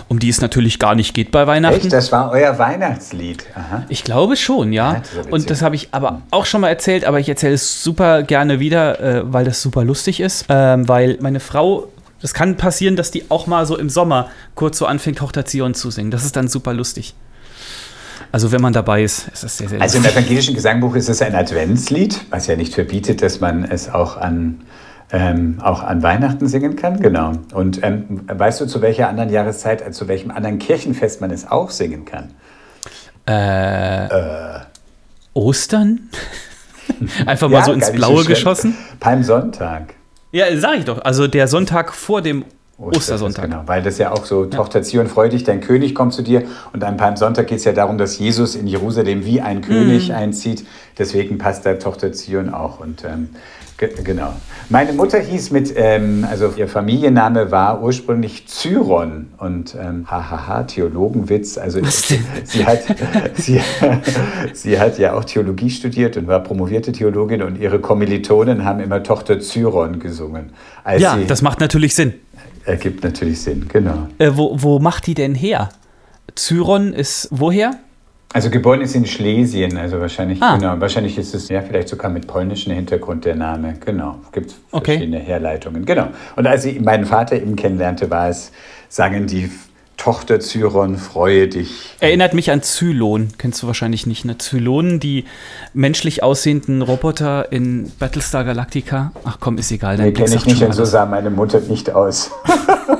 um die es natürlich gar nicht geht bei Weihnachten. Echt? Das war euer Weihnachtslied. Aha. Ich glaube schon, ja. Ja, das und das habe ich aber auch schon mal erzählt, aber ich erzähle es super gerne wieder, äh, weil das super lustig ist. Ähm, weil meine Frau, das kann passieren, dass die auch mal so im Sommer kurz so anfängt, Tochter Zion zu singen. Das ist dann super lustig. Also wenn man dabei ist, ist das sehr, sehr Also im evangelischen Gesangbuch ist es ein Adventslied, was ja nicht verbietet, dass man es auch an, ähm, auch an Weihnachten singen kann. Genau. Und ähm, weißt du, zu welcher anderen Jahreszeit, äh, zu welchem anderen Kirchenfest man es auch singen kann? Ostern? Einfach mal so ins Blaue schlimm. geschossen? Palmsonntag. Ja, sag ich doch. Also der Sonntag vor dem Ostersonntag. Genau, weil das ja auch so, Tochter Zion, freu dich, dein König kommt zu dir. Und an Palmsonntag geht es ja darum, dass Jesus in Jerusalem wie ein Mhm. König einzieht. Deswegen passt da Tochter Zion auch. Und ähm, genau. Meine Mutter hieß mit, ähm, also ihr Familienname war ursprünglich Zyron. Und ähm, hahaha, Theologenwitz. Also sie hat, sie, sie hat ja auch Theologie studiert und war promovierte Theologin. Und ihre Kommilitonen haben immer Tochter Zyron gesungen. Als Ja, sie, das macht natürlich Sinn. Ergibt natürlich Sinn, genau. Äh, wo, wo macht die denn her? Zyron ist woher? Also geboren ist in Schlesien, also wahrscheinlich, Ah. genau, wahrscheinlich ist es ja vielleicht sogar mit polnischem Hintergrund der Name, genau. Gibt Okay. verschiedene Herleitungen, genau. Und als ich meinen Vater eben kennenlernte, war es, sagen die Tochter Zyron, freue dich. Erinnert mich an Zylon. Kennst du wahrscheinlich nicht, ne? Zylonen, die menschlich aussehenden Roboter in Battlestar Galactica. Ach komm, ist egal. Nee, kenne ich nicht, und so sah meine Mutter nicht aus.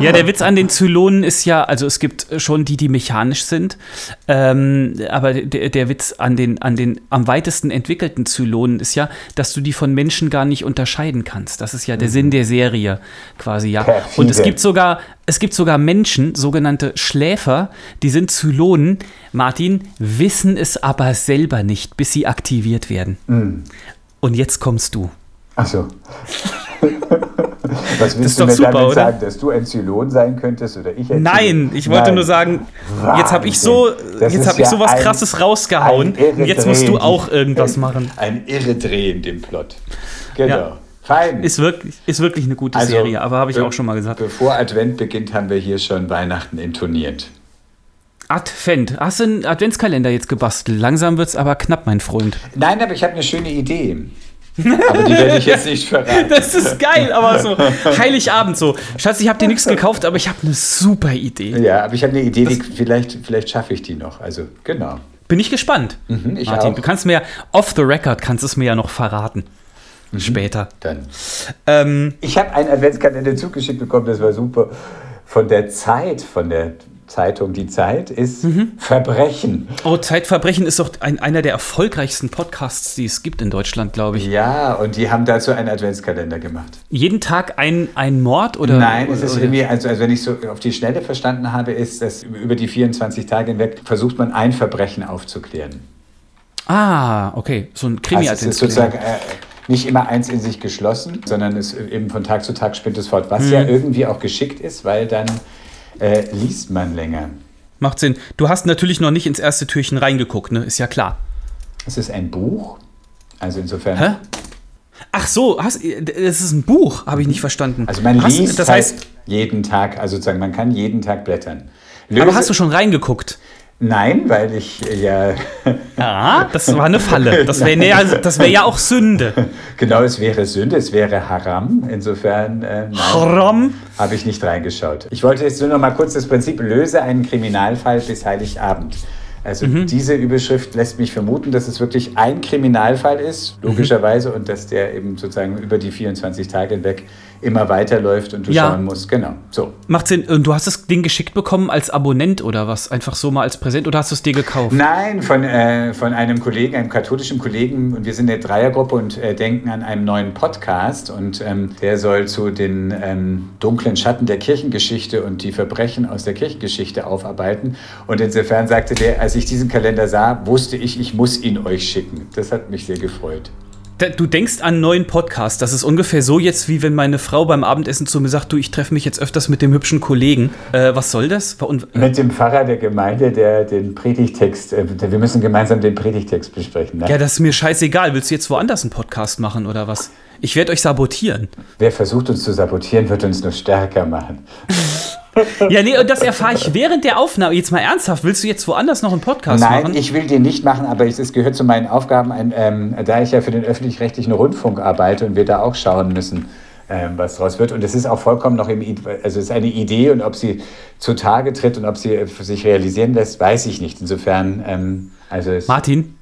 Ja, der Witz an den Zylonen ist ja, also es gibt schon die, die mechanisch sind, ähm, aber der, der Witz an den, an den am weitesten entwickelten Zylonen ist ja, dass du die von Menschen gar nicht unterscheiden kannst. Das ist ja der Sinn der Serie quasi, ja. Perfide. Und es gibt sogar, es gibt sogar Menschen, sogenannte Schläfer, die sind Zylonen, Martin, wissen es aber selber nicht, bis sie aktiviert werden. Und jetzt kommst du. Ach so. Was willst ist du doch mir super, damit oder? sagen, dass du ein Zylon sein könntest oder ich ein Nein, ich wollte Nein. nur sagen, jetzt habe ich Wahnsinn. so, Das jetzt habe ich ja so was ein- krasses rausgehauen. Und jetzt musst du auch irgendwas machen. Ein irre Dreh in dem Plot. Genau. Ja. Fein. Ist wirklich, ist wirklich eine gute Also, Serie, aber habe ich auch schon mal gesagt. Bevor Advent beginnt, haben wir hier schon Weihnachten intoniert. Advent. Hast du einen Adventskalender jetzt gebastelt? Langsam wird es aber knapp, mein Freund. Nein, aber ich habe eine schöne Idee. Aber die werde ich jetzt nicht verraten. Das ist geil, aber so Heiligabend so. Schatz, ich habe dir nichts gekauft, aber ich habe eine super Idee. Ja, aber ich habe eine Idee, die, vielleicht, vielleicht schaffe ich die noch. Also, genau. Bin ich gespannt. Mhm, ich Martin, auch. du kannst mir ja off the record kannst es mir ja noch verraten. Später. Dann. Ähm, Ich habe einen Adventskalender zugeschickt bekommen, das war super. Von der Zeit, von der Zeitung Die Zeit, ist Mhm. Verbrechen. oh, Zeitverbrechen ist doch ein, einer der erfolgreichsten Podcasts, die es gibt in Deutschland, glaube ich. Ja, und die haben dazu einen Adventskalender gemacht. Jeden Tag ein, ein Mord oder? Nein, es ist irgendwie, also, also wenn ich so auf die Schnelle verstanden habe, ist, dass über die 24 Tage hinweg versucht man ein Verbrechen aufzuklären. Ah, okay. So ein krimi Also es ist sozusagen äh, nicht immer eins in sich geschlossen, sondern es eben von Tag zu Tag spinnt es fort, was ja irgendwie auch geschickt ist, weil dann äh, liest man länger. Macht Sinn. Du hast natürlich noch nicht ins erste Türchen reingeguckt, ne? Ist ja klar. Es ist ein Buch, also insofern. Hä? Ach so, hast, das ist ein Buch, habe ich nicht verstanden. Also man hast, liest das halt heißt, jeden Tag, also sozusagen man kann jeden Tag blättern. aber Löse- hast du schon reingeguckt? Nein, weil ich äh, ja Ja, das war eine Falle. Das wäre ja, das wär ja auch Sünde. genau, es wäre Sünde, es wäre Haram. Insofern äh, nein, Haram? habe ich nicht reingeschaut. Ich wollte jetzt nur noch mal kurz das Prinzip löse einen Kriminalfall bis Heiligabend. Also Mhm. diese Überschrift lässt mich vermuten, dass es wirklich ein Kriminalfall ist, Mhm. logischerweise, und dass der eben sozusagen über die 24 Tage hinweg immer weiterläuft und du Ja. schauen musst. Genau, so. Macht Sinn. Und du hast das Ding geschickt bekommen als Abonnent oder was? Einfach so mal als Präsent oder hast du es dir gekauft? Nein, von, äh, von einem Kollegen, einem katholischen Kollegen. Und wir sind eine Dreiergruppe und äh, denken an einen neuen Podcast. Und ähm, der soll zu den ähm, dunklen Schatten der Kirchengeschichte und die Verbrechen aus der Kirchengeschichte aufarbeiten. Und insofern sagte der, als ich diesen Kalender sah, wusste ich, ich muss ihn euch schicken. Das hat mich sehr gefreut. Du denkst an einen neuen Podcast. Das ist ungefähr so jetzt, wie wenn meine Frau beim Abendessen zu mir sagt, du, ich treffe mich jetzt öfters mit dem hübschen Kollegen. Äh, was soll das? Und, Mit dem Pfarrer der Gemeinde, der den Predigtext, äh, wir müssen gemeinsam den Predigtext besprechen. Ne? ja, das ist mir scheißegal. Willst du jetzt woanders einen Podcast machen oder was? Ich werde euch sabotieren. Wer versucht uns zu sabotieren, wird uns nur stärker machen. Ja, nee, und das erfahre ich während der Aufnahme. Jetzt mal ernsthaft, willst du jetzt woanders noch einen Podcast Nein, machen? ich will den nicht machen, aber es es gehört zu meinen Aufgaben, ein, ähm, da ich ja für den öffentlich-rechtlichen Rundfunk arbeite und wir da auch schauen müssen, ähm, was draus wird. Und es ist auch vollkommen noch im, also es ist eine Idee und ob sie zutage tritt und ob sie äh, sich realisieren lässt, weiß ich nicht. Insofern, ähm, also Martin,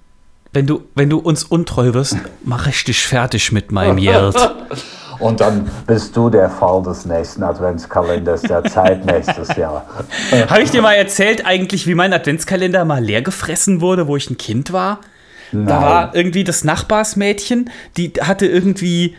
wenn du, wenn du uns untreu wirst, mach ich dich fertig mit meinem Geld. und dann bist du der Fall des nächsten Adventskalenders der Zeit nächstes Jahr. Habe ich dir mal erzählt eigentlich, wie mein Adventskalender mal leer gefressen wurde, wo ich ein Kind war? Da war irgendwie das Nachbarsmädchen, die hatte irgendwie,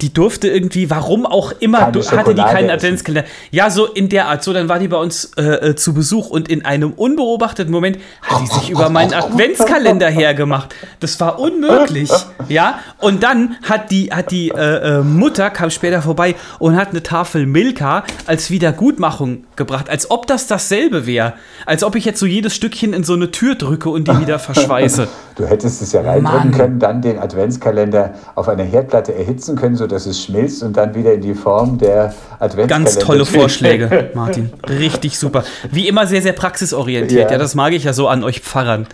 die durfte irgendwie, warum auch immer, hatte die keinen essen. Adventskalender. Ja, so in der Art. So, dann war die bei uns äh, äh, zu Besuch und in einem unbeobachteten Moment hat die sich über meinen Adventskalender hergemacht. Das war unmöglich. Ja, und dann hat die, hat die äh, äh, Mutter, kam später vorbei und hat eine Tafel Milka als Wiedergutmachung gebracht. Als ob das dasselbe wäre. Als ob ich jetzt so jedes Stückchen in so eine Tür drücke und die wieder verschweiße. Du hättest es ja reindrücken Mann. können, dann den Adventskalender auf einer Herdplatte erhitzen können, sodass es schmilzt und dann wieder in die Form der Adventskalender. Ganz tolle Vorschläge, Martin. Richtig super. Wie immer sehr, sehr praxisorientiert. Ja. Ja, das mag ich ja so an euch Pfarrern.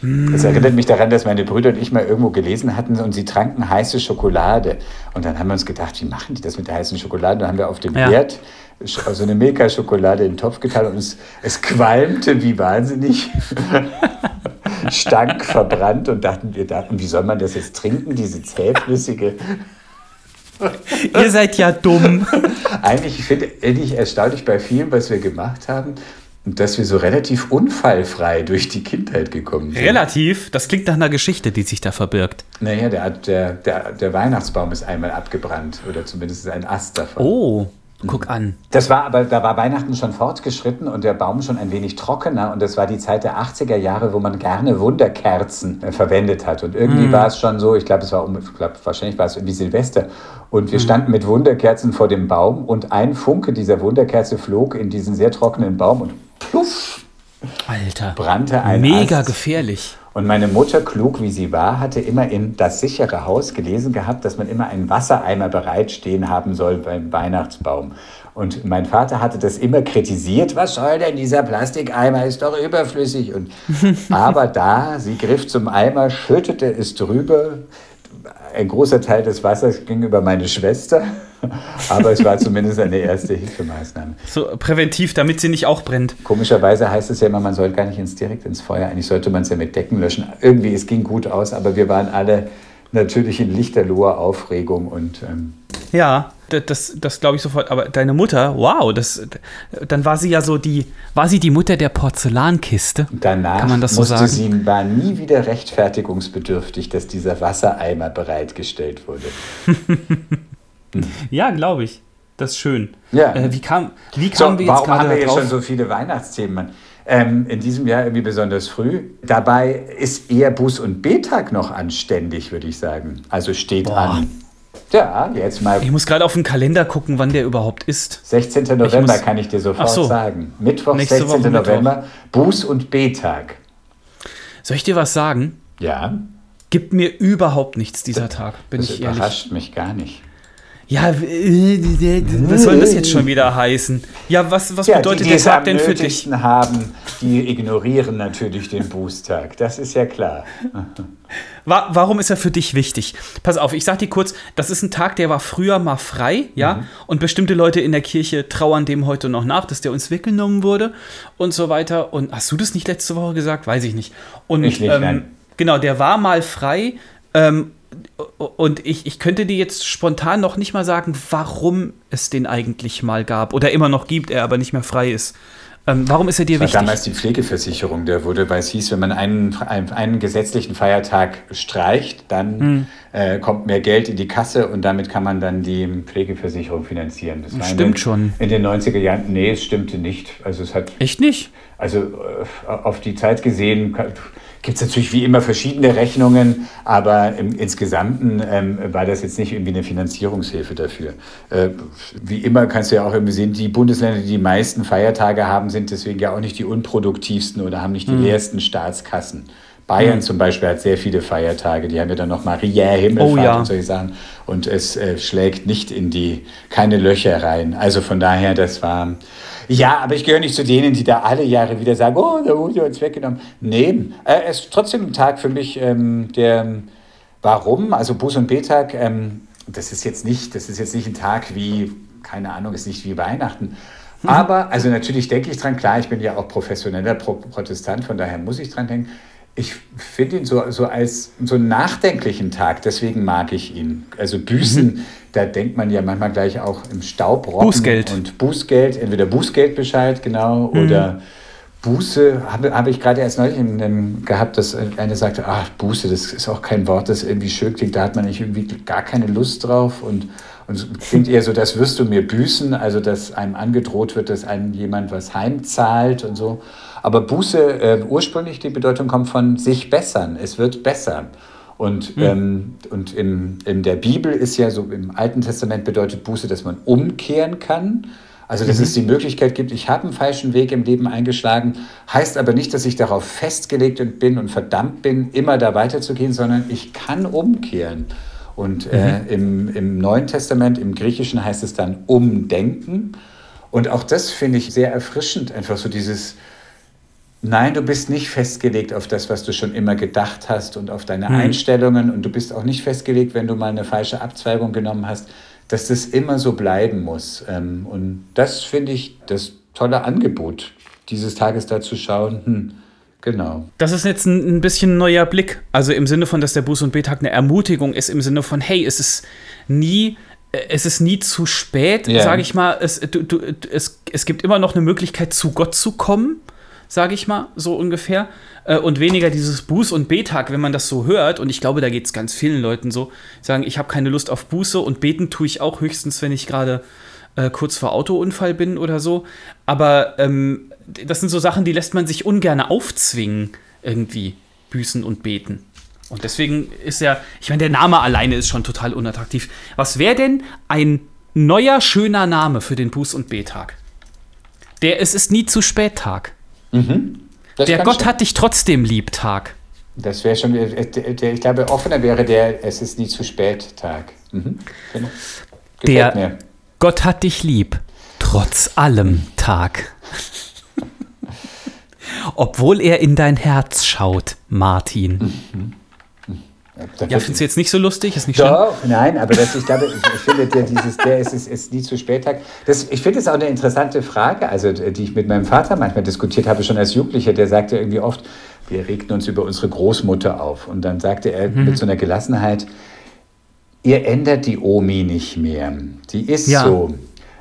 Das erinnert mich daran, dass meine Brüder und ich mal irgendwo gelesen hatten und sie tranken heiße Schokolade. Und dann haben wir uns gedacht, wie machen die das mit der heißen Schokolade? Dann haben wir auf dem Ja. Herd so eine Milka-Schokolade in den Topf getan und es, es qualmte wie wahnsinnig. Stank verbrannt und dachten wir dachten, wie soll man das jetzt trinken, diese zähflüssige. Ihr seid ja dumm. Eigentlich finde ich erstaunlich bei vielen, was wir gemacht haben, dass wir so relativ unfallfrei durch die Kindheit gekommen sind. Relativ. Das klingt nach einer Geschichte, die sich da verbirgt. Naja, der, der, der, der Weihnachtsbaum ist einmal abgebrannt oder zumindest ein Ast davon. Oh. Guck an. Das war aber, da war Weihnachten schon fortgeschritten und der Baum schon ein wenig trockener und das war die Zeit der 80er Jahre, wo man gerne Wunderkerzen äh, verwendet hat. Und irgendwie war es schon so, ich glaube, es war um, ich glaub, wahrscheinlich war es irgendwie Silvester. Und wir standen mit Wunderkerzen vor dem Baum und ein Funke dieser Wunderkerze flog in diesen sehr trockenen Baum und pluff, Alter. brannte ein Mega Ast. gefährlich. Und meine Mutter, klug wie sie war, hatte immer in das sichere Haus gelesen gehabt, dass man immer einen Wassereimer bereitstehen haben soll beim Weihnachtsbaum. Und mein Vater hatte das immer kritisiert. Was soll denn dieser Plastikeimer? Ist doch überflüssig. Und, aber da, sie griff zum Eimer, schüttete es drüber. Ein großer Teil des Wassers ging über meine Schwester. Aber es war zumindest eine erste Hilfemaßnahme. So präventiv, damit sie nicht auch brennt. Komischerweise heißt es ja immer, man soll gar nicht ins, direkt ins Feuer. Eigentlich sollte man es ja mit Decken löschen. Irgendwie, es ging gut aus, aber wir waren alle natürlich in lichterloher Aufregung und ähm, Ja, das, das, das glaube ich sofort. Aber deine Mutter, wow, das, dann war sie ja so die, war sie die Mutter der Porzellankiste? danach Kann man das so musste sagen? sie, war nie wieder rechtfertigungsbedürftig, dass dieser Wassereimer bereitgestellt wurde. Ja, glaube ich. Das ist schön. Ja. Äh, wie kam, wie So, kamen wir jetzt warum haben wir jetzt drauf? schon so viele Weihnachtsthemen? Ähm, in diesem Jahr irgendwie besonders früh. Dabei ist eher Buß- und Betag noch anständig, würde ich sagen. Also steht Boah. an. Ja, jetzt mal ich muss gerade auf den Kalender gucken, wann der überhaupt ist. 16. November muss- kann ich dir sofort so. sagen. Mittwoch, Nächste 16. Woche November, Buß- und B-Tag. Soll ich dir was sagen? Ja, Gibt mir überhaupt nichts dieser Tag, bin das ich ehrlich. überrascht mich gar nicht. Ja, äh, was soll das jetzt schon wieder heißen? Ja, was, was bedeutet die, der Tag denn für dich? haben, die ignorieren natürlich den Bußtag. Das ist ja klar. Wa warum ist er für dich wichtig? Pass auf, ich sag dir kurz, das ist ein Tag, der war früher mal frei, ja, Mhm. und bestimmte Leute in der Kirche trauern dem heute noch nach, dass der uns weggenommen wurde und so weiter. Und hast du das nicht letzte Woche gesagt? Weiß ich nicht. Und Ich nicht, ähm, nein. genau, der war mal frei. Ähm, und ich, ich könnte dir jetzt spontan noch nicht mal sagen, warum es den eigentlich mal gab oder immer noch gibt, er aber nicht mehr frei ist. Ähm, warum ist er dir Das war wichtig? damals die Pflegeversicherung, der wurde, weil es hieß, wenn man einen, einen, einen gesetzlichen Feiertag streicht, dann Hm. äh, kommt mehr Geld in die Kasse und damit kann man dann die Pflegeversicherung finanzieren. Das war in Stimmt den, schon. In den 90er Jahren, nee, es stimmte nicht. Also es hat Echt nicht? Also äh, auf die Zeit gesehen gibt es natürlich wie immer verschiedene Rechnungen, aber im, insgesamt ähm, war das jetzt nicht irgendwie eine Finanzierungshilfe dafür. Äh, wie immer kannst du ja auch irgendwie sehen, die Bundesländer, die die meisten Feiertage haben, sind deswegen ja auch nicht die unproduktivsten oder haben nicht die leersten Staatskassen. Bayern zum Beispiel hat sehr viele Feiertage, die haben ja dann noch Maria, Himmelfahrt Oh ja. und solche Sachen. Und es äh, schlägt nicht in die, keine Löcher rein. Also von daher, das war, ja, aber ich gehöre nicht zu denen, die da alle Jahre wieder sagen, oh, da wurde uns weggenommen. Nee, äh, es ist trotzdem ein Tag für mich, ähm, der, warum? Also Buß- und Betag, ähm, das ist jetzt nicht, das ist jetzt nicht ein Tag wie, keine Ahnung, ist nicht wie Weihnachten. Aber, also natürlich denke ich dran, klar, ich bin ja auch professioneller Pro Protestant, von daher muss ich dran denken. Ich finde ihn so, so als so einen nachdenklichen Tag, deswegen mag ich ihn. Also Büßen, da denkt man ja manchmal gleich auch im Staub Bußgeld. und Bußgeld, entweder Bußgeldbescheid, genau, oder Buße, habe habe ich gerade erst neulich in, in, gehabt, dass eine sagte, ach, Buße, das ist auch kein Wort, das irgendwie schön klingt, da hat man nicht irgendwie gar keine Lust drauf und, und es klingt eher so, das wirst du mir büßen, also dass einem angedroht wird, dass einem jemand was heimzahlt und so. Aber Buße, äh, ursprünglich die Bedeutung kommt von sich bessern, es wird besser. Und, ähm, und in, in der Bibel ist ja so, im Alten Testament bedeutet Buße, dass man umkehren kann. Also, dass es die Möglichkeit gibt, ich habe einen falschen Weg im Leben eingeschlagen, heißt aber nicht, dass ich darauf festgelegt bin und verdammt bin, immer da weiterzugehen, sondern ich kann umkehren. Und äh, im, im Neuen Testament, im Griechischen heißt es dann umdenken. Und auch das finde ich sehr erfrischend, einfach so dieses, Nein, du bist nicht festgelegt auf das, was du schon immer gedacht hast und auf deine Einstellungen. Und du bist auch nicht festgelegt, wenn du mal eine falsche Abzweigung genommen hast, dass das immer so bleiben muss. Ähm, Und das finde ich das tolle Angebot dieses Tages da zu schauen. Hm, genau. Das ist jetzt ein, ein bisschen ein neuer Blick. Also im Sinne von, dass der Buß- und Betag eine Ermutigung ist, im Sinne von, hey, es ist nie, äh, es ist nie zu spät, Ja. sage ich mal. Es, du, du, es, es gibt immer noch eine Möglichkeit, zu Gott zu kommen, sage ich mal, so ungefähr. Äh, Und weniger dieses Buß- und Betag, wenn man das so hört, und ich glaube, da geht es ganz vielen Leuten so, sagen, ich habe keine Lust auf Buße und beten tue ich auch höchstens, wenn ich gerade äh, kurz vor Autounfall bin oder so. Aber ähm, das sind so Sachen, die lässt man sich ungern aufzwingen, irgendwie büßen und beten. Und deswegen ist ja, ich meine, der Name alleine ist schon total unattraktiv. Was wäre denn ein neuer, schöner Name für den Buß- und Betag? Der Es ist nie zu spät Tag. Mhm. Der Gott hat dich trotzdem lieb Tag. Das wäre schon, äh, der, ich glaube, offener wäre der Es ist nie zu spät Tag. Mhm. Genau. Der mir. Gott hat dich lieb, trotz allem Tag. Obwohl er in dein Herz schaut, Martin. Mhm. Ja, findest du jetzt nicht so lustig? Ist nicht Doch, schlimm? nein, aber das, ich glaube, ich, ich finde der, dieses, der ist, ist, ist nie zu spät. Das, ich finde es auch eine interessante Frage, also die ich mit meinem Vater manchmal diskutiert habe, schon als Jugendlicher. Der sagte irgendwie oft, wir regten uns über unsere Großmutter auf. Und dann sagte er mhm. mit so einer Gelassenheit, ihr ändert die Omi nicht mehr. Die ist ja. so.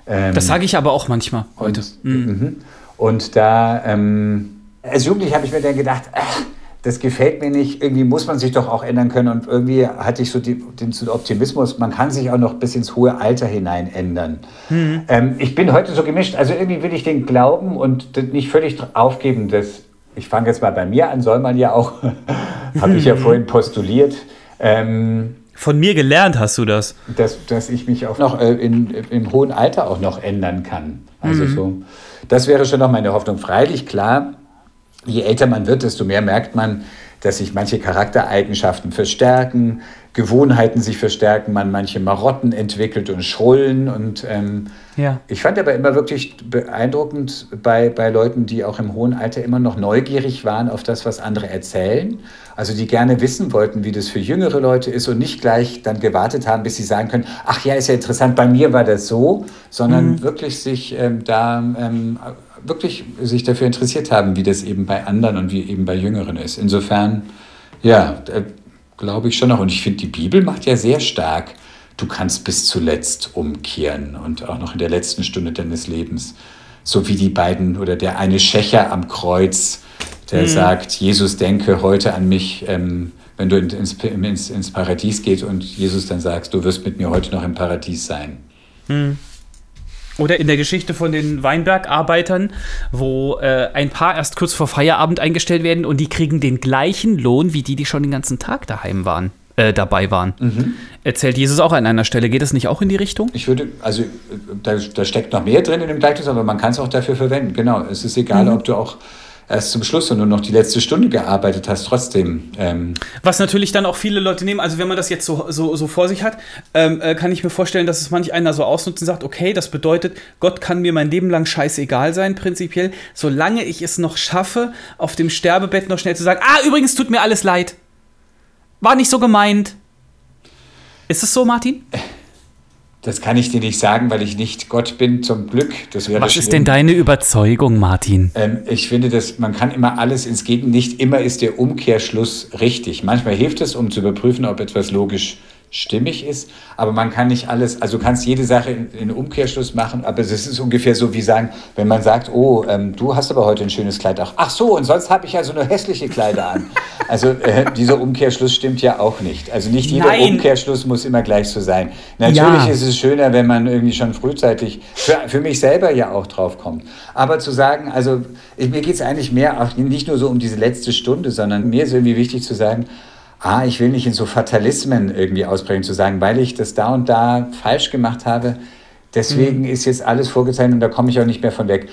Ähm, das sage ich aber auch manchmal heute. Und, mhm. mhm. und da, ähm, als Jugendlicher habe ich mir dann gedacht, ach, das gefällt mir nicht, irgendwie muss man sich doch auch ändern können. Und irgendwie hatte ich so die, den Optimismus, man kann sich auch noch bis ins hohe Alter hinein ändern. Mhm. Ähm, ich bin heute so gemischt, also irgendwie will ich den glauben und nicht völlig aufgeben. Dass, ich fange jetzt mal bei mir an, soll man ja auch, habe ich ja vorhin postuliert. Ähm, Von mir gelernt hast du das. Dass, dass ich mich auch noch äh, in, im hohen Alter auch noch ändern kann. Also mhm. so, das wäre schon noch meine Hoffnung. Freilich, klar, je älter man wird, desto mehr merkt man, dass sich manche Charaktereigenschaften verstärken, Gewohnheiten sich verstärken, man manche Marotten entwickelt und Schrullen. Und ähm, ja. ich fand aber immer wirklich beeindruckend bei, bei Leuten, die auch im hohen Alter immer noch neugierig waren auf das, was andere erzählen. Also die gerne wissen wollten, wie das für jüngere Leute ist und nicht gleich dann gewartet haben, bis sie sagen können, ach ja, ist ja interessant, bei mir war das so, sondern mhm. wirklich sich ähm, da ähm, wirklich sich dafür interessiert haben, wie das eben bei anderen und wie eben bei Jüngeren ist. Insofern, ja, glaube ich schon noch. Und ich finde, die Bibel macht ja sehr stark, du kannst bis zuletzt umkehren und auch noch in der letzten Stunde deines Lebens. So wie die beiden oder der eine Schächer am Kreuz, der mhm. sagt, Jesus, denke heute an mich, ähm, wenn du ins, ins, ins Paradies gehst und Jesus dann sagst, du wirst mit mir heute noch im Paradies sein. Mhm. Oder in der Geschichte von den Weinbergarbeitern, wo äh, ein Paar erst kurz vor Feierabend eingestellt werden und die kriegen den gleichen Lohn wie die, die schon den ganzen Tag daheim waren, äh, dabei waren. Mhm. Erzählt Jesus auch an einer Stelle. Geht es nicht auch in die Richtung? Ich würde, also da, da steckt noch mehr drin in dem Gleichnis, aber man kann es auch dafür verwenden. Genau. Es ist egal, mhm. ob du auch erst zum Schluss und nur noch die letzte Stunde gearbeitet hast, trotzdem. Ähm Was natürlich dann auch viele Leute nehmen, also wenn man das jetzt so, so, so vor sich hat, ähm, äh, kann ich mir vorstellen, dass es manch einer so ausnutzt und sagt, okay, das bedeutet, Gott kann mir mein Leben lang scheißegal sein, prinzipiell, solange ich es noch schaffe, auf dem Sterbebett noch schnell zu sagen, ah, übrigens tut mir alles leid. War nicht so gemeint. Ist es so, Martin? Das kann ich dir nicht sagen, weil ich nicht Gott bin, zum Glück. Das wäre Was schlimm. ist denn deine Überzeugung, Martin? Ähm, ich finde, dass man kann immer alles ins Gegenteil. Nicht immer ist der Umkehrschluss richtig. Manchmal hilft es, um zu überprüfen, ob etwas logisch ist stimmig ist, aber man kann nicht alles, also du kannst jede Sache in, in Umkehrschluss machen, aber es ist ungefähr so wie sagen, wenn man sagt, oh, ähm, du hast aber heute ein schönes Kleid auch. Ach so, und sonst habe ich ja so nur hässliche Kleider an. Also äh, dieser Umkehrschluss stimmt ja auch nicht. Also nicht jeder Nein. Umkehrschluss muss immer gleich so sein. Natürlich ja. ist es schöner, wenn man irgendwie schon frühzeitig, für, für mich selber ja auch drauf kommt. Aber zu sagen, also ich, mir geht es eigentlich mehr, auch nicht nur so um diese letzte Stunde, sondern mir ist irgendwie wichtig zu sagen, ah, ich will nicht in so Fatalismen irgendwie ausbrechen, zu sagen, weil ich das da und da falsch gemacht habe, deswegen mhm. ist jetzt alles vorgezeichnet und da komme ich auch nicht mehr von weg.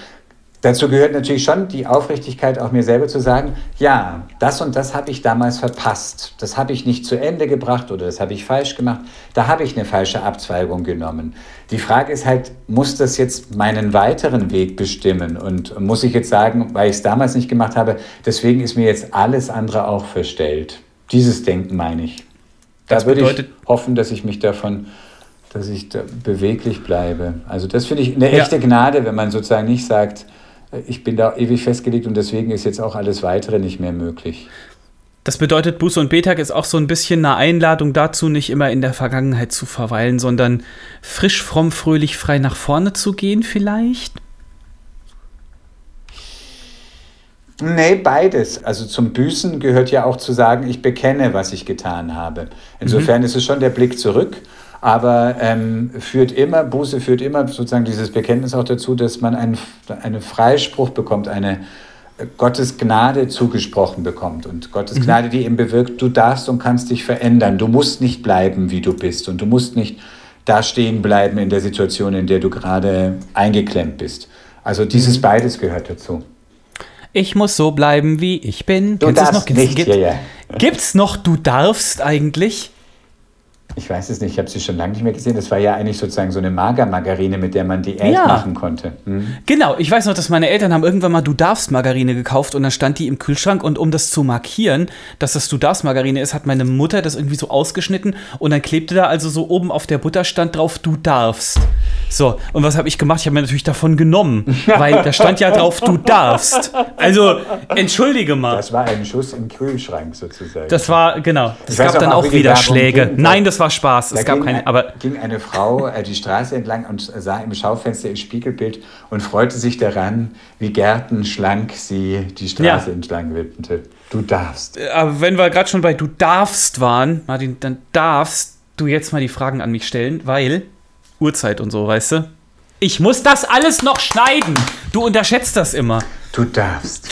Dazu gehört natürlich schon die Aufrichtigkeit, auch mir selber zu sagen, ja, das und das habe ich damals verpasst. Das habe ich nicht zu Ende gebracht oder das habe ich falsch gemacht. Da habe ich eine falsche Abzweigung genommen. Die Frage ist halt, muss das jetzt meinen weiteren Weg bestimmen? Und muss ich jetzt sagen, weil ich es damals nicht gemacht habe, deswegen ist mir jetzt alles andere auch verstellt. Dieses Denken meine ich. Da das würde ich hoffen, dass ich mich davon, dass ich da beweglich bleibe. Also das finde ich eine echte ja. Gnade, wenn man sozusagen nicht sagt, ich bin da ewig festgelegt und deswegen ist jetzt auch alles weitere nicht mehr möglich. Das bedeutet, Buße und Betag ist auch so ein bisschen eine Einladung dazu, nicht immer in der Vergangenheit zu verweilen, sondern frisch, fromm, fröhlich, frei nach vorne zu gehen vielleicht? Nee, beides. Also zum Büßen gehört ja auch zu sagen, ich bekenne, was ich getan habe. Insofern mhm. ist es schon der Blick zurück. aber ähm, führt immer, Buße führt immer sozusagen dieses Bekenntnis auch dazu, dass man einen, einen Freispruch bekommt, eine äh, Gottes Gnade zugesprochen bekommt. Und Gottes mhm. Gnade, die eben bewirkt, du darfst und kannst dich verändern. Du musst nicht bleiben, wie du bist. Und du musst nicht da stehen bleiben in der Situation, in der du gerade eingeklemmt bist. Also dieses mhm. beides gehört dazu. Ich muss so bleiben, wie ich bin. Du Kennst darfst noch? nicht. Gibt, ja, ja. Gibt's noch Du darfst eigentlich? Ich weiß es nicht, ich habe sie schon lange nicht mehr gesehen. Das war ja eigentlich sozusagen so eine Magermargarine, mit der man Diät ja. machen konnte. Hm? Genau, ich weiß noch, dass meine Eltern haben irgendwann mal Du darfst Margarine gekauft und dann stand die im Kühlschrank und um das zu markieren, dass das Du darfst Margarine ist, hat meine Mutter das irgendwie so ausgeschnitten und dann klebte da also so oben auf der Butter stand drauf Du darfst. So, und was habe ich gemacht? Ich habe mir natürlich davon genommen, weil da stand ja drauf Du darfst. Also, entschuldige mal. Das war ein Schuss im Kühlschrank sozusagen. Das war, genau. Es gab dann auch wieder Schläge. Nein, das war war Spaß. Da es gab keine, aber ging eine Frau äh, die Straße entlang und sah im Schaufenster ihr Spiegelbild und freute sich daran, wie gärtenschlank sie die Straße ja. entlang wippte. Du darfst. Äh, aber wenn wir gerade schon bei du darfst waren, Martin, dann darfst du jetzt mal die Fragen an mich stellen, weil Uhrzeit und so, weißt du? Ich muss das alles noch schneiden. Du unterschätzt das immer. Du darfst.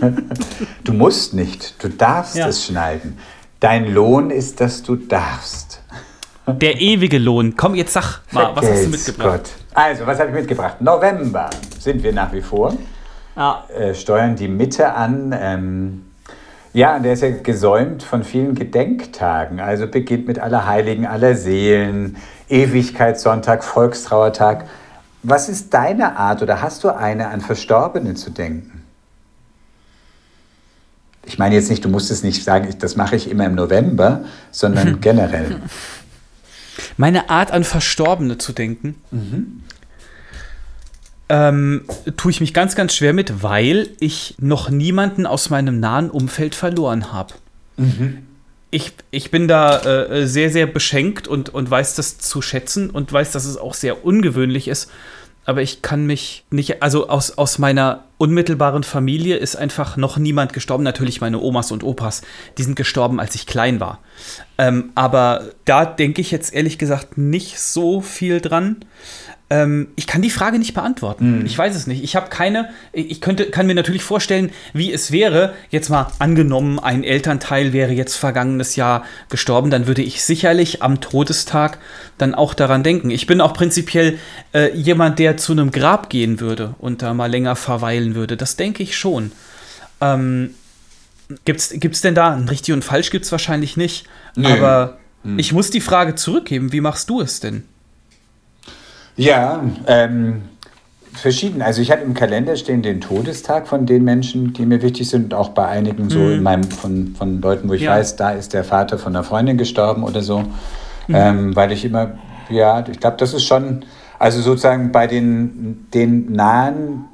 du musst nicht. Du darfst ja. es schneiden. Dein Lohn ist, dass du darfst. Der ewige Lohn. Komm, jetzt sag mal, was hast du mitgebracht? Gott. Also, was habe ich mitgebracht? November sind wir nach wie vor. Ja. Äh, steuern die Mitte an. Ähm, ja, der ist ja gesäumt von vielen Gedenktagen. Also beginnt mit Allerheiligen, Allerseelen, Ewigkeitssonntag, Volkstrauertag. Was ist deine Art oder hast du eine, an Verstorbene zu denken? Ich meine jetzt nicht, du musst es nicht sagen, das mache ich immer im November, sondern generell. Meine Art an Verstorbene zu denken, mhm. ähm, tue ich mich ganz, ganz schwer mit, weil ich noch niemanden aus meinem nahen Umfeld verloren habe. Mhm. Ich, ich bin da äh, sehr, sehr beschenkt und, und weiß das zu schätzen und weiß, dass es auch sehr ungewöhnlich ist aber ich kann mich nicht, also aus, aus meiner unmittelbaren Familie ist einfach noch niemand gestorben. Natürlich meine Omas und Opas, die sind gestorben, als ich klein war. Ähm, aber da denke ich jetzt ehrlich gesagt nicht so viel dran. Ähm, ich kann die Frage nicht beantworten. Mhm. Ich weiß es nicht. Ich habe keine. Ich könnte, kann mir natürlich vorstellen, wie es wäre. Jetzt mal angenommen, ein Elternteil wäre jetzt vergangenes Jahr gestorben, dann würde ich sicherlich am Todestag dann auch daran denken. Ich bin auch prinzipiell äh, jemand, der zu einem Grab gehen würde und da mal länger verweilen würde. Das denke ich schon. Ähm, gibt's, gibt's denn da ein richtig und falsch? Gibt es wahrscheinlich nicht. Nee. Aber mhm. ich muss die Frage zurückgeben. Wie machst du es denn? Ja, ähm, verschieden. Also ich hatte im Kalender stehen den Todestag von den Menschen, die mir wichtig sind und auch bei einigen so mhm. in meinem, von, von Leuten, wo ich ja. weiß, da ist der Vater von einer Freundin gestorben oder so. Mhm. Ähm, weil ich immer, ja, ich glaube, das ist schon, also sozusagen bei den, den nahen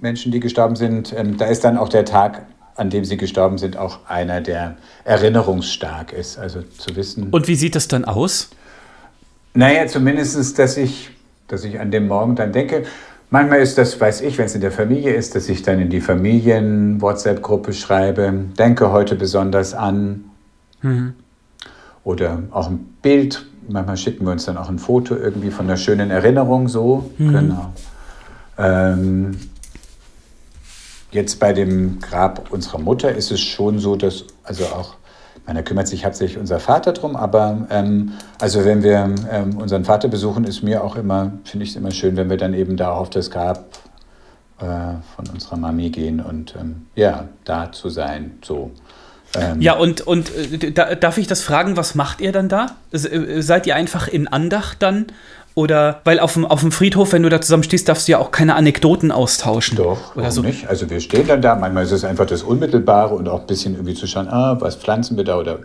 Menschen, die gestorben sind, ähm, da ist dann auch der Tag, an dem sie gestorben sind, auch einer, der erinnerungsstark ist. Also zu wissen. Und wie sieht das dann aus? Naja, zumindest, dass ich dass ich an dem Morgen dann denke. Manchmal ist das, weiß ich, wenn es in der Familie ist, dass ich dann in die Familien-WhatsApp-Gruppe schreibe, denke heute besonders an. Mhm. Oder auch ein Bild. Manchmal schicken wir uns dann auch ein Foto irgendwie von einer schönen Erinnerung so. Mhm. Genau. Ähm, jetzt bei dem Grab unserer Mutter ist es schon so, dass also auch da kümmert sich hauptsächlich unser Vater drum, aber ähm, also wenn wir ähm, unseren Vater besuchen, ist mir auch immer, finde ich es immer schön, wenn wir dann eben da auf das Grab äh, von unserer Mami gehen und ähm, ja, da zu sein, so. Ähm, ja, und, und äh, darf ich das fragen, was macht ihr dann da? Äh, seid ihr einfach in Andacht dann oder, weil auf dem, auf dem Friedhof, wenn du da zusammen stehst, darfst du ja auch keine Anekdoten austauschen. Doch, oder so. nicht. Also wir stehen dann da, manchmal ist es einfach das Unmittelbare und auch ein bisschen irgendwie zu schauen, ah, was pflanzen wir da oder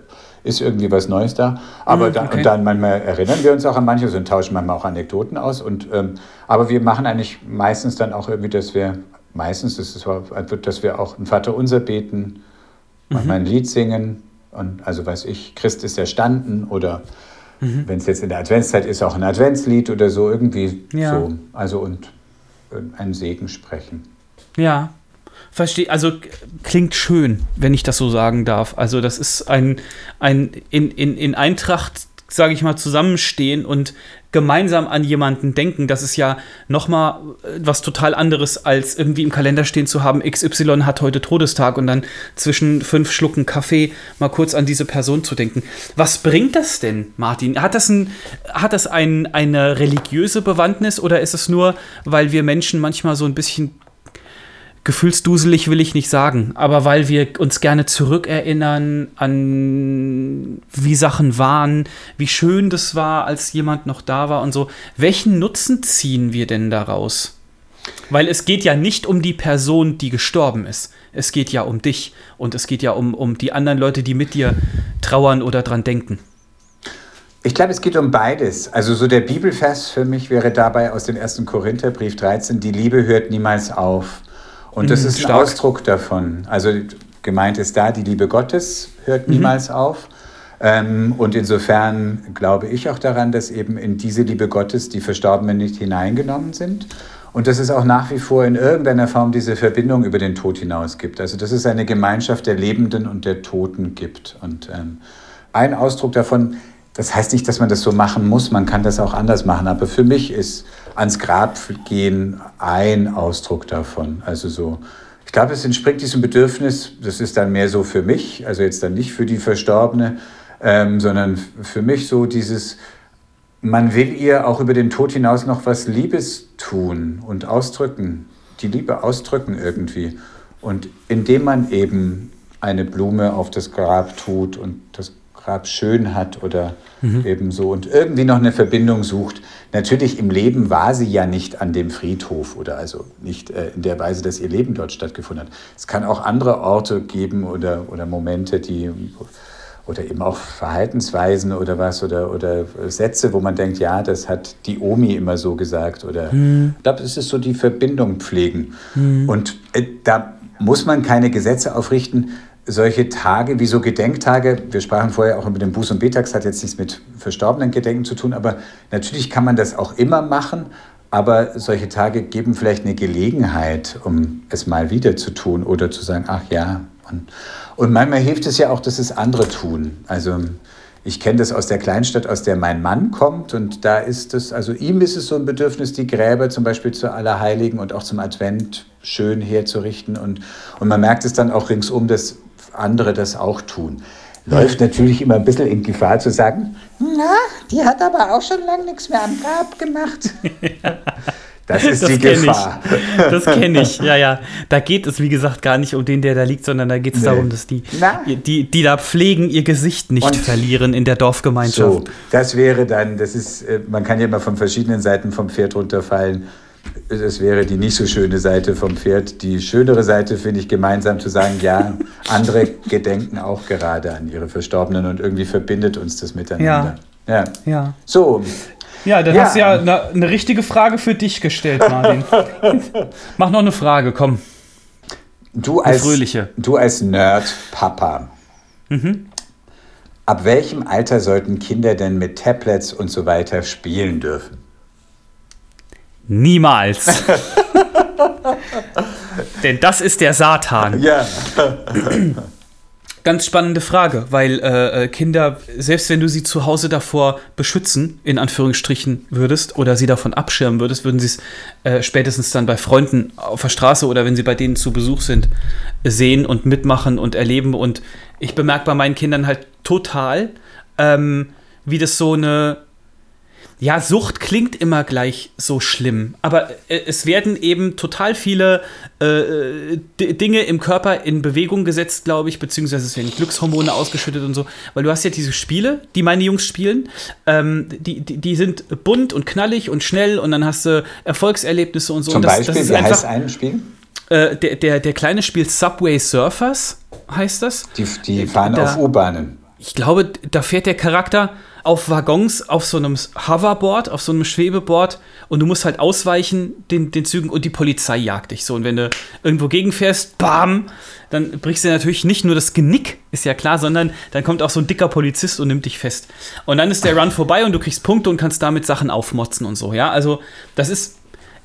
ist irgendwie was Neues da. Aber mm, okay. da, und dann manchmal erinnern wir uns auch an manches und tauschen manchmal auch Anekdoten aus. Und, ähm, aber wir machen eigentlich meistens dann auch irgendwie, dass wir, meistens ist es, dass wir auch ein Vater unser beten, manchmal mhm. ein Lied singen. Und also weiß ich, Christ ist erstanden oder Mhm. Wenn es jetzt in der Adventszeit ist, auch ein Adventslied oder so, irgendwie ja. so. Also und äh, einen Segen sprechen. Ja. Verstehe, also klingt schön, wenn ich das so sagen darf. Also das ist ein, ein in, in, in Eintracht sage ich mal, zusammenstehen und gemeinsam an jemanden denken, das ist ja noch mal äh, was total anderes, als irgendwie im Kalender stehen zu haben, XY hat heute Todestag und dann zwischen fünf Schlucken Kaffee mal kurz an diese Person zu denken. Was bringt das denn, Martin? Hat das, ein, hat das ein, eine religiöse Bewandtnis oder ist es nur, weil wir Menschen manchmal so ein bisschen gefühlsduselig will ich nicht sagen, aber weil wir uns gerne zurückerinnern an wie Sachen waren, wie schön das war, als jemand noch da war und so. Welchen Nutzen ziehen wir denn daraus? Weil es geht ja nicht um die Person, die gestorben ist. Es geht ja um dich und es geht ja um, um die anderen Leute, die mit dir trauern oder dran denken. Ich glaube, es geht um beides. Also so der Bibelvers für mich wäre dabei aus dem 1. Korintherbrief 13, die Liebe hört niemals auf. Und das mhm, ist ein. Ausdruck davon. Also gemeint ist da, die Liebe Gottes hört mhm. niemals auf. Ähm, und insofern glaube ich auch daran, dass eben in diese Liebe Gottes die Verstorbenen nicht hineingenommen sind. Und dass es auch nach wie vor in irgendeiner Form diese Verbindung über den Tod hinaus gibt. Also dass es eine Gemeinschaft der Lebenden und der Toten gibt. Und ähm, ein Ausdruck davon, das heißt nicht, dass man das so machen muss, man kann das auch anders machen. Aber für mich ist ans Grab gehen ein Ausdruck davon. Also so, ich glaube, es entspringt diesem Bedürfnis, das ist dann mehr so für mich, also jetzt dann nicht für die Verstorbene, ähm, sondern für mich so dieses, man will ihr auch über den Tod hinaus noch was Liebes tun und ausdrücken, die Liebe ausdrücken irgendwie. Und indem man eben eine Blume auf das Grab tut und das Grab schön hat oder mhm. eben so und irgendwie noch eine Verbindung sucht. Natürlich im Leben war sie ja nicht an dem Friedhof oder also nicht äh, in der Weise, dass ihr Leben dort stattgefunden hat. Es kann auch andere Orte geben oder, oder Momente, die oder eben auch Verhaltensweisen oder was oder, oder Sätze, wo man denkt, ja, das hat die Omi immer so gesagt oder mhm. ich glaube, es ist so die Verbindung pflegen. Mhm. Und äh, da muss man keine Gesetze aufrichten, solche Tage wie so Gedenktage, wir sprachen vorher auch über den Buß- und Betags, hat jetzt nichts mit verstorbenen Gedenken zu tun, aber natürlich kann man das auch immer machen, aber solche Tage geben vielleicht eine Gelegenheit, um es mal wieder zu tun oder zu sagen, ach ja. Und, und manchmal hilft es ja auch, dass es andere tun. Also ich kenne das aus der Kleinstadt, aus der mein Mann kommt und da ist es, also ihm ist es so ein Bedürfnis, die Gräber zum Beispiel zu Allerheiligen und auch zum Advent schön herzurichten und, und man merkt es dann auch ringsum, dass andere das auch tun. Läuft natürlich immer ein bisschen in Gefahr zu sagen, na, die hat aber auch schon lange nichts mehr am Grab gemacht. Das ist das die Gefahr. Ich. Das kenne ich, ja, ja. Da geht es, wie gesagt, gar nicht um den, der da liegt, sondern da geht es nee. darum, dass die, die, die da pflegen, ihr Gesicht nicht Und verlieren in der Dorfgemeinschaft. So, das wäre dann, das ist, äh, man kann ja immer von verschiedenen Seiten vom Pferd runterfallen es wäre die nicht so schöne Seite vom Pferd. Die schönere Seite finde ich gemeinsam zu sagen, ja, andere gedenken auch gerade an ihre Verstorbenen und irgendwie verbindet uns das miteinander. Ja. Ja. ja. So. Ja, dann ja. hast du ja eine, eine richtige Frage für dich gestellt, Martin. Mach noch eine Frage, komm. Du als, fröhliche. Du als Nerd-Papa. Mhm. Ab welchem Alter sollten Kinder denn mit Tablets und so weiter spielen dürfen? Niemals. Denn das ist der Satan. Ja. Ganz spannende Frage, weil äh, äh, Kinder, selbst wenn du sie zu Hause davor beschützen, in Anführungsstrichen würdest, oder sie davon abschirmen würdest, würden sie es äh, spätestens dann bei Freunden auf der Straße oder wenn sie bei denen zu Besuch sind, sehen und mitmachen und erleben. Und ich bemerke bei meinen Kindern halt total, ähm, wie das so eine ja, Sucht klingt immer gleich so schlimm, aber äh, es werden eben total viele äh, Dinge im Körper in Bewegung gesetzt, glaube ich, beziehungsweise es werden Glückshormone ausgeschüttet und so, weil du hast ja diese Spiele, die meine Jungs spielen, ähm, die, die, die, sind bunt und knallig und schnell und dann hast du Erfolgserlebnisse und so. Zum und das, Beispiel, das ist wie einfach, heißt ein Spiel? Äh, der, der, der kleine spielt Subway Surfers, heißt das. Die, die fahren da, auf U-Bahnen. Ich glaube, da fährt der Charakter auf Waggons auf so einem Hoverboard, auf so einem Schwebeboard und du musst halt ausweichen den, den Zügen und die Polizei jagt dich so. Und wenn du irgendwo gegenfährst, bam, dann brichst du natürlich nicht nur das Genick, ist ja klar, sondern dann kommt auch so ein dicker Polizist und nimmt dich fest. Und dann ist der Run vorbei und du kriegst Punkte und kannst damit Sachen aufmotzen und so, ja. Also, das ist.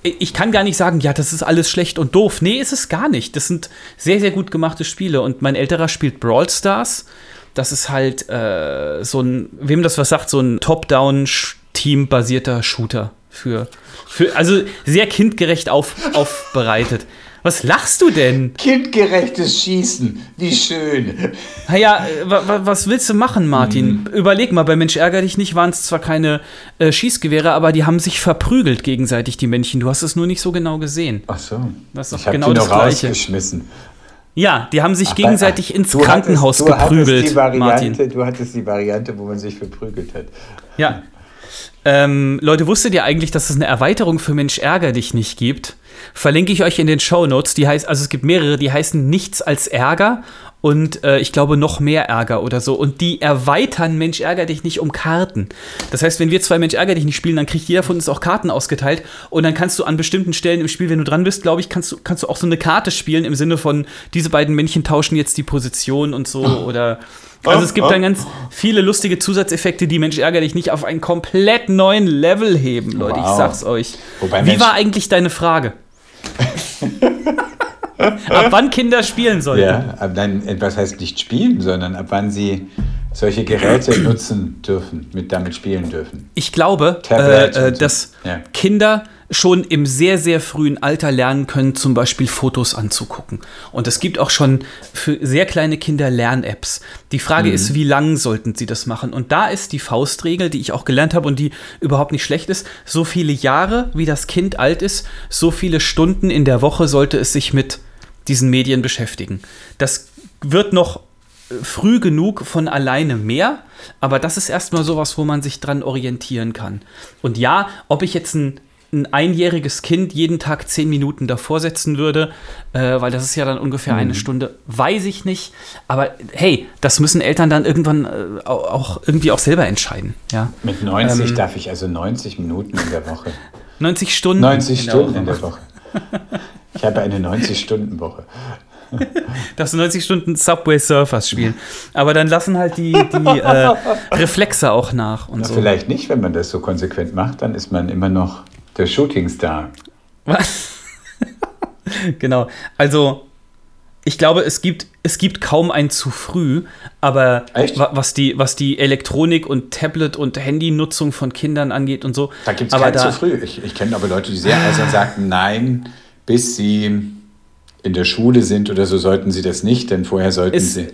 Ich kann gar nicht sagen, ja, das ist alles schlecht und doof. Nee, ist es gar nicht. Das sind sehr, sehr gut gemachte Spiele. Und mein älterer spielt Brawl Stars das ist halt äh, so ein, wem das was sagt, so ein Top-Down-Team-basierter Shooter für, für, also sehr kindgerecht auf, aufbereitet. Was lachst du denn? Kindgerechtes Schießen, wie schön. Naja, was willst du machen, Martin? Hm. Überleg mal, bei Mensch ärger dich nicht waren es zwar keine äh, Schießgewehre, aber die haben sich verprügelt gegenseitig, die Männchen. Du hast es nur nicht so genau gesehen. Ach so. Das ist doch genau das Gleiche. Rausgeschmissen. Ja, die haben sich ach, gegenseitig ach, ins Krankenhaus hattest, geprügelt, Variante, Martin. Du hattest die Variante, wo man sich verprügelt hat. Ja. Ähm, Leute, wusstet ihr eigentlich, dass es eine Erweiterung für Mensch ärger dich nicht gibt? Verlinke ich euch in den Show Notes. Die heißt, also es gibt mehrere, die heißen nichts als Ärger und äh, ich glaube noch mehr Ärger oder so. Und die erweitern Mensch ärger dich nicht um Karten. Das heißt, wenn wir zwei Mensch ärger dich nicht spielen, dann kriegt jeder von uns auch Karten ausgeteilt und dann kannst du an bestimmten Stellen im Spiel, wenn du dran bist, glaube ich, kannst du, kannst du auch so eine Karte spielen im Sinne von, diese beiden Männchen tauschen jetzt die Position und so oder also es gibt dann ganz viele lustige Zusatzeffekte, die Mensch ärgerlich nicht auf einen komplett neuen Level heben, Leute. Wow. Ich sag's euch. Wobei Wie war eigentlich deine Frage? ab wann Kinder spielen sollten? Ja, ab dann, was heißt nicht spielen, sondern ab wann sie solche Geräte nutzen dürfen, mit damit spielen dürfen. Ich glaube, äh, äh, dass ja. Kinder schon im sehr, sehr frühen Alter lernen können, zum Beispiel Fotos anzugucken. Und es gibt auch schon für sehr kleine Kinder Lern-Apps. Die Frage mhm. ist, wie lang sollten sie das machen? Und da ist die Faustregel, die ich auch gelernt habe und die überhaupt nicht schlecht ist, so viele Jahre, wie das Kind alt ist, so viele Stunden in der Woche sollte es sich mit diesen Medien beschäftigen. Das wird noch früh genug von alleine mehr, aber das ist erstmal sowas, wo man sich dran orientieren kann. Und ja, ob ich jetzt ein ein einjähriges Kind jeden Tag zehn Minuten davor setzen würde, äh, weil das ist ja dann ungefähr mhm. eine Stunde, weiß ich nicht. Aber hey, das müssen Eltern dann irgendwann äh, auch irgendwie auch selber entscheiden. Ja? Mit 90 ähm, darf ich also 90 Minuten in der Woche. 90 Stunden? 90 in Stunden in der Woche. Ich habe eine 90-Stunden-Woche. Darfst du 90 Stunden Subway Surfers spielen. Aber dann lassen halt die, die äh, Reflexe auch nach. Und so. Vielleicht nicht, wenn man das so konsequent macht, dann ist man immer noch der Shootingstar. Was? genau. Also, ich glaube, es gibt, es gibt kaum ein zu früh, aber was die, was die Elektronik und Tablet- und Handynutzung von Kindern angeht und so. Da gibt es kein da, zu früh. Ich, ich kenne aber Leute, die sehr eisern sagten, nein, bis sie in der Schule sind oder so, sollten sie das nicht, denn vorher sollten sie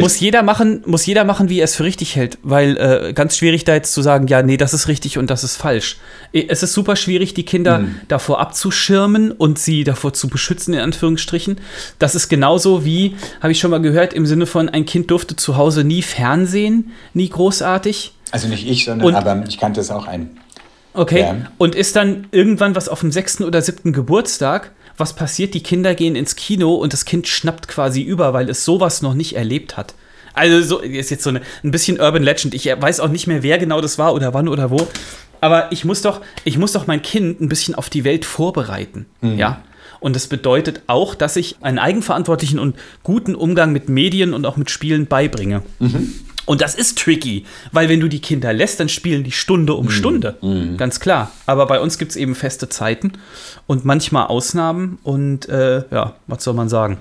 muss jeder machen, muss jeder machen, wie er es für richtig hält, weil äh, ganz schwierig da jetzt zu sagen, ja, nee, das ist richtig und das ist falsch. Es ist super schwierig, die Kinder mhm. davor abzuschirmen und sie davor zu beschützen, in Anführungsstrichen. Das ist genauso wie, habe ich schon mal gehört, im Sinne von, ein Kind durfte zu Hause nie Fernsehen, nie großartig. Also nicht ich, sondern und, aber ich kannte es auch ein. Okay. Ja. Und ist dann irgendwann was auf dem sechsten oder siebten Geburtstag was passiert? Die Kinder gehen ins Kino und das Kind schnappt quasi über, weil es sowas noch nicht erlebt hat. Also so ist jetzt so eine, ein bisschen Urban Legend. Ich weiß auch nicht mehr, wer genau das war oder wann oder wo. Aber ich muss doch, ich muss doch mein Kind ein bisschen auf die Welt vorbereiten. Mhm. Ja. Und das bedeutet auch, dass ich einen eigenverantwortlichen und guten Umgang mit Medien und auch mit Spielen beibringe. Mhm. Und das ist tricky, weil wenn du die Kinder lässt, dann spielen die Stunde um mhm. Stunde. Mhm. Ganz klar. Aber bei uns gibt es eben feste Zeiten und manchmal Ausnahmen. Und äh, ja, was soll man sagen?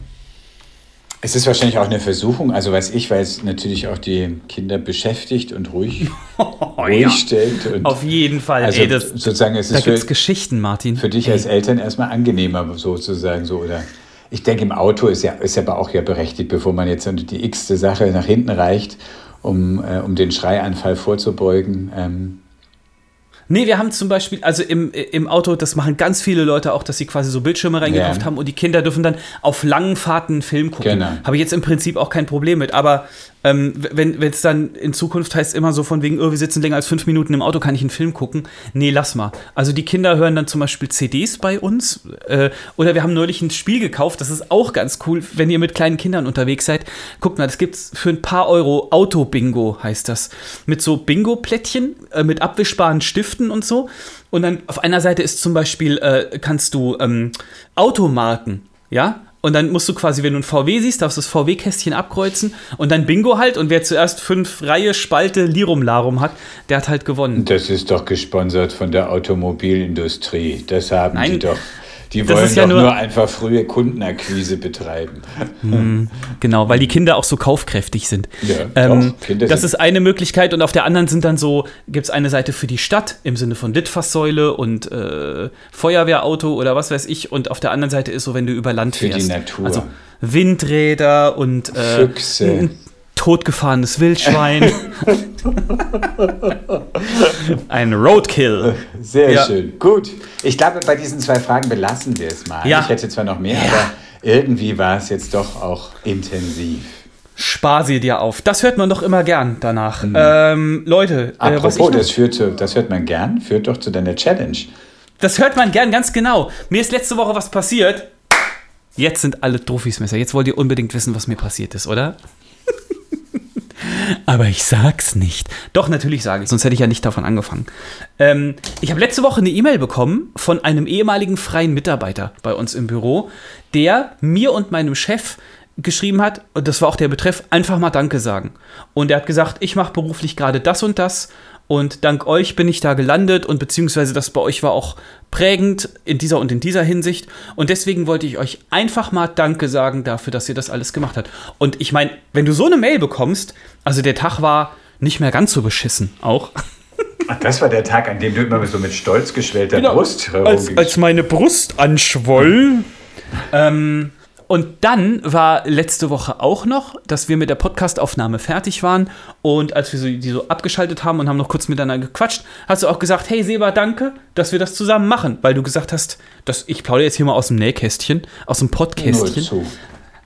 Es ist wahrscheinlich auch eine Versuchung, also weiß ich, weil es natürlich auch die Kinder beschäftigt und ruhig, ruhig ja. stellt. Und Auf jeden Fall. Also Ey, das, sozusagen, es da ist für, Geschichten, Martin. Für dich Ey. als Eltern erstmal angenehmer sozusagen so oder ich denke, im Auto ist ja, ist aber auch ja berechtigt, bevor man jetzt die x-te Sache nach hinten reicht um, äh, um den Schreianfall vorzubeugen. Ähm, Nee, wir haben zum Beispiel, also im, im Auto, das machen ganz viele Leute auch, dass sie quasi so Bildschirme reingekauft yeah. haben und die Kinder dürfen dann auf langen Fahrten einen Film gucken. Genau. Habe ich jetzt im Prinzip auch kein Problem mit. Aber ähm, wenn es dann in Zukunft heißt immer so von wegen, oh, wir sitzen länger als fünf Minuten im Auto, kann ich einen Film gucken? Nee, lass mal. Also die Kinder hören dann zum Beispiel CDs bei uns. Äh, oder wir haben neulich ein Spiel gekauft, das ist auch ganz cool, wenn ihr mit kleinen Kindern unterwegs seid. Guckt mal, das gibt's für ein paar Euro. Auto-Bingo heißt das. Mit so Bingo-Plättchen, äh, mit abwischbaren Stiften und so. Und dann auf einer Seite ist zum Beispiel, äh, kannst du ähm, Automarken, ja, und dann musst du quasi, wenn du ein VW siehst, darfst du das VW-Kästchen abkreuzen und dann Bingo halt. Und wer zuerst fünf Reihe Spalte Lirum Larum hat, der hat halt gewonnen. Das ist doch gesponsert von der Automobilindustrie. Das haben Nein. die doch. Die wollen ja doch nur- nur, einfach frühe Kundenakquise betreiben. Genau, weil die Kinder auch so kaufkräftig sind. Ja, ähm, doch, das sind- ist eine Möglichkeit und auf der anderen sind dann so, gibt es eine Seite für die Stadt im Sinne von Litfaßsäule und äh, Feuerwehrauto oder was weiß ich und auf der anderen Seite ist so, wenn du über Land Für die fährst. Natur. Also Windräder und äh, Füchse. Totgefahrenes Wildschwein. ein Roadkill. Sehr Ja. schön. Gut. Ich glaube, bei diesen zwei Fragen belassen wir es mal. Ja. Ich hätte zwar noch mehr, aber irgendwie war es jetzt doch auch intensiv. Spar sie dir auf. Das hört man doch immer gern danach. Ähm, Leute, äh, Apropos, noch- das, führt zu, das hört man gern, führt doch zu deiner Challenge. Das hört man gern, ganz genau. Mir ist letzte Woche was passiert. Jetzt sind alle Trophysmesser. Jetzt wollt ihr unbedingt wissen, was mir passiert ist, oder? Aber ich sag's nicht. Doch, natürlich sage ich, sonst hätte ich ja nicht davon angefangen. Ähm, ich habe letzte Woche eine E-Mail bekommen von einem ehemaligen freien Mitarbeiter bei uns im Büro, der mir und meinem Chef geschrieben hat, und das war auch der Betreff, einfach mal Danke sagen. Und er hat gesagt, ich mache beruflich gerade das und das und dank euch bin ich da gelandet und beziehungsweise das bei euch war auch prägend in dieser und in dieser Hinsicht. Und deswegen wollte ich euch einfach mal Danke sagen dafür, dass ihr das alles gemacht habt. Und ich meine, wenn du so eine Mail bekommst, also der Tag war nicht mehr ganz so beschissen auch. Das war der Tag, an dem du immer so mit stolz geschwellter Brust Genau. als, herumgingst. als meine Brust anschwoll. ähm, und dann war letzte Woche auch noch, dass wir mit der Podcastaufnahme fertig waren und als wir so, die so abgeschaltet haben und haben noch kurz miteinander gequatscht, hast du auch gesagt, hey Seba, danke, dass wir das zusammen machen, weil du gesagt hast, dass ich plaudere jetzt hier mal aus dem Nähkästchen, aus dem zu.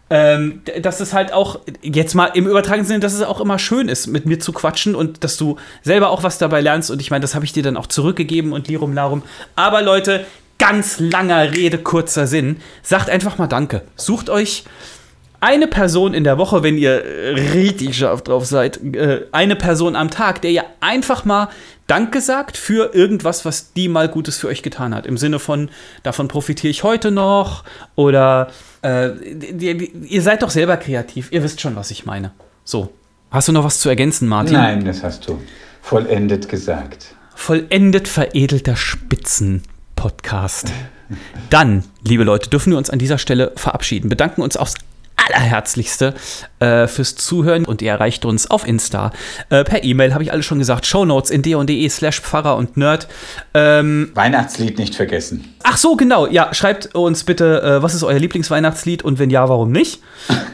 ähm, dass es halt auch, jetzt mal im übertragenen Sinne, dass es auch immer schön ist, mit mir zu quatschen und dass du selber auch was dabei lernst. Und ich meine, das habe ich dir dann auch zurückgegeben und Lirum Larum. Aber Leute, ganz langer Rede, kurzer Sinn. Sagt einfach mal Danke. Sucht euch eine Person in der Woche, wenn ihr richtig scharf drauf seid, äh, eine Person am Tag, der ihr einfach mal Danke sagt für irgendwas, was die mal Gutes für euch getan hat. Im Sinne von, davon profitiere ich heute noch oder äh, ihr seid doch selber kreativ. Ihr wisst schon, was ich meine. So. Hast du noch was zu ergänzen, Martin? Nein, das hast du vollendet gesagt. vollendet veredelter Spitzen-Podcast. Dann, liebe Leute, dürfen wir uns an dieser Stelle verabschieden. Bedanken uns aufs allerherzlichste äh, fürs Zuhören und ihr erreicht uns auf Insta. Äh, per E-Mail habe ich alles schon gesagt. Shownotes in de slash Pfarrer und Nerd. Ähm, Weihnachtslied nicht vergessen. Ach so, genau. Ja, schreibt uns bitte, äh, was ist euer Lieblingsweihnachtslied und wenn ja, warum nicht?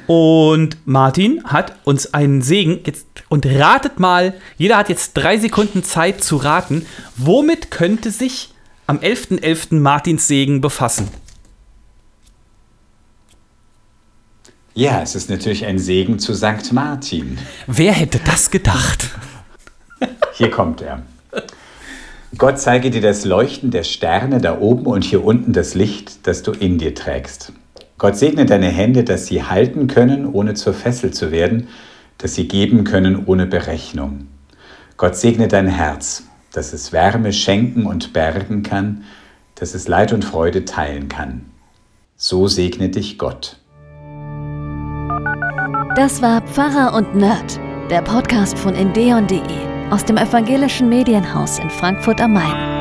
Und Martin hat uns einen Segen jetzt und ratet mal, jeder hat jetzt drei Sekunden Zeit zu raten, womit könnte sich am 11.11. Martins Segen befassen? Ja, es ist natürlich ein Segen zu St. Martin. Wer hätte das gedacht? Hier kommt er. Gott zeige dir das Leuchten der Sterne da oben und hier unten das Licht, das du in dir trägst. Gott segne deine Hände, dass sie halten können, ohne zur Fessel zu werden, dass sie geben können ohne Berechnung. Gott segne dein Herz, dass es Wärme schenken und bergen kann, dass es Leid und Freude teilen kann. So segne dich Gott. Das war Pfarrer und Nerd, der Podcast von endeon.de aus dem evangelischen Medienhaus in Frankfurt am Main.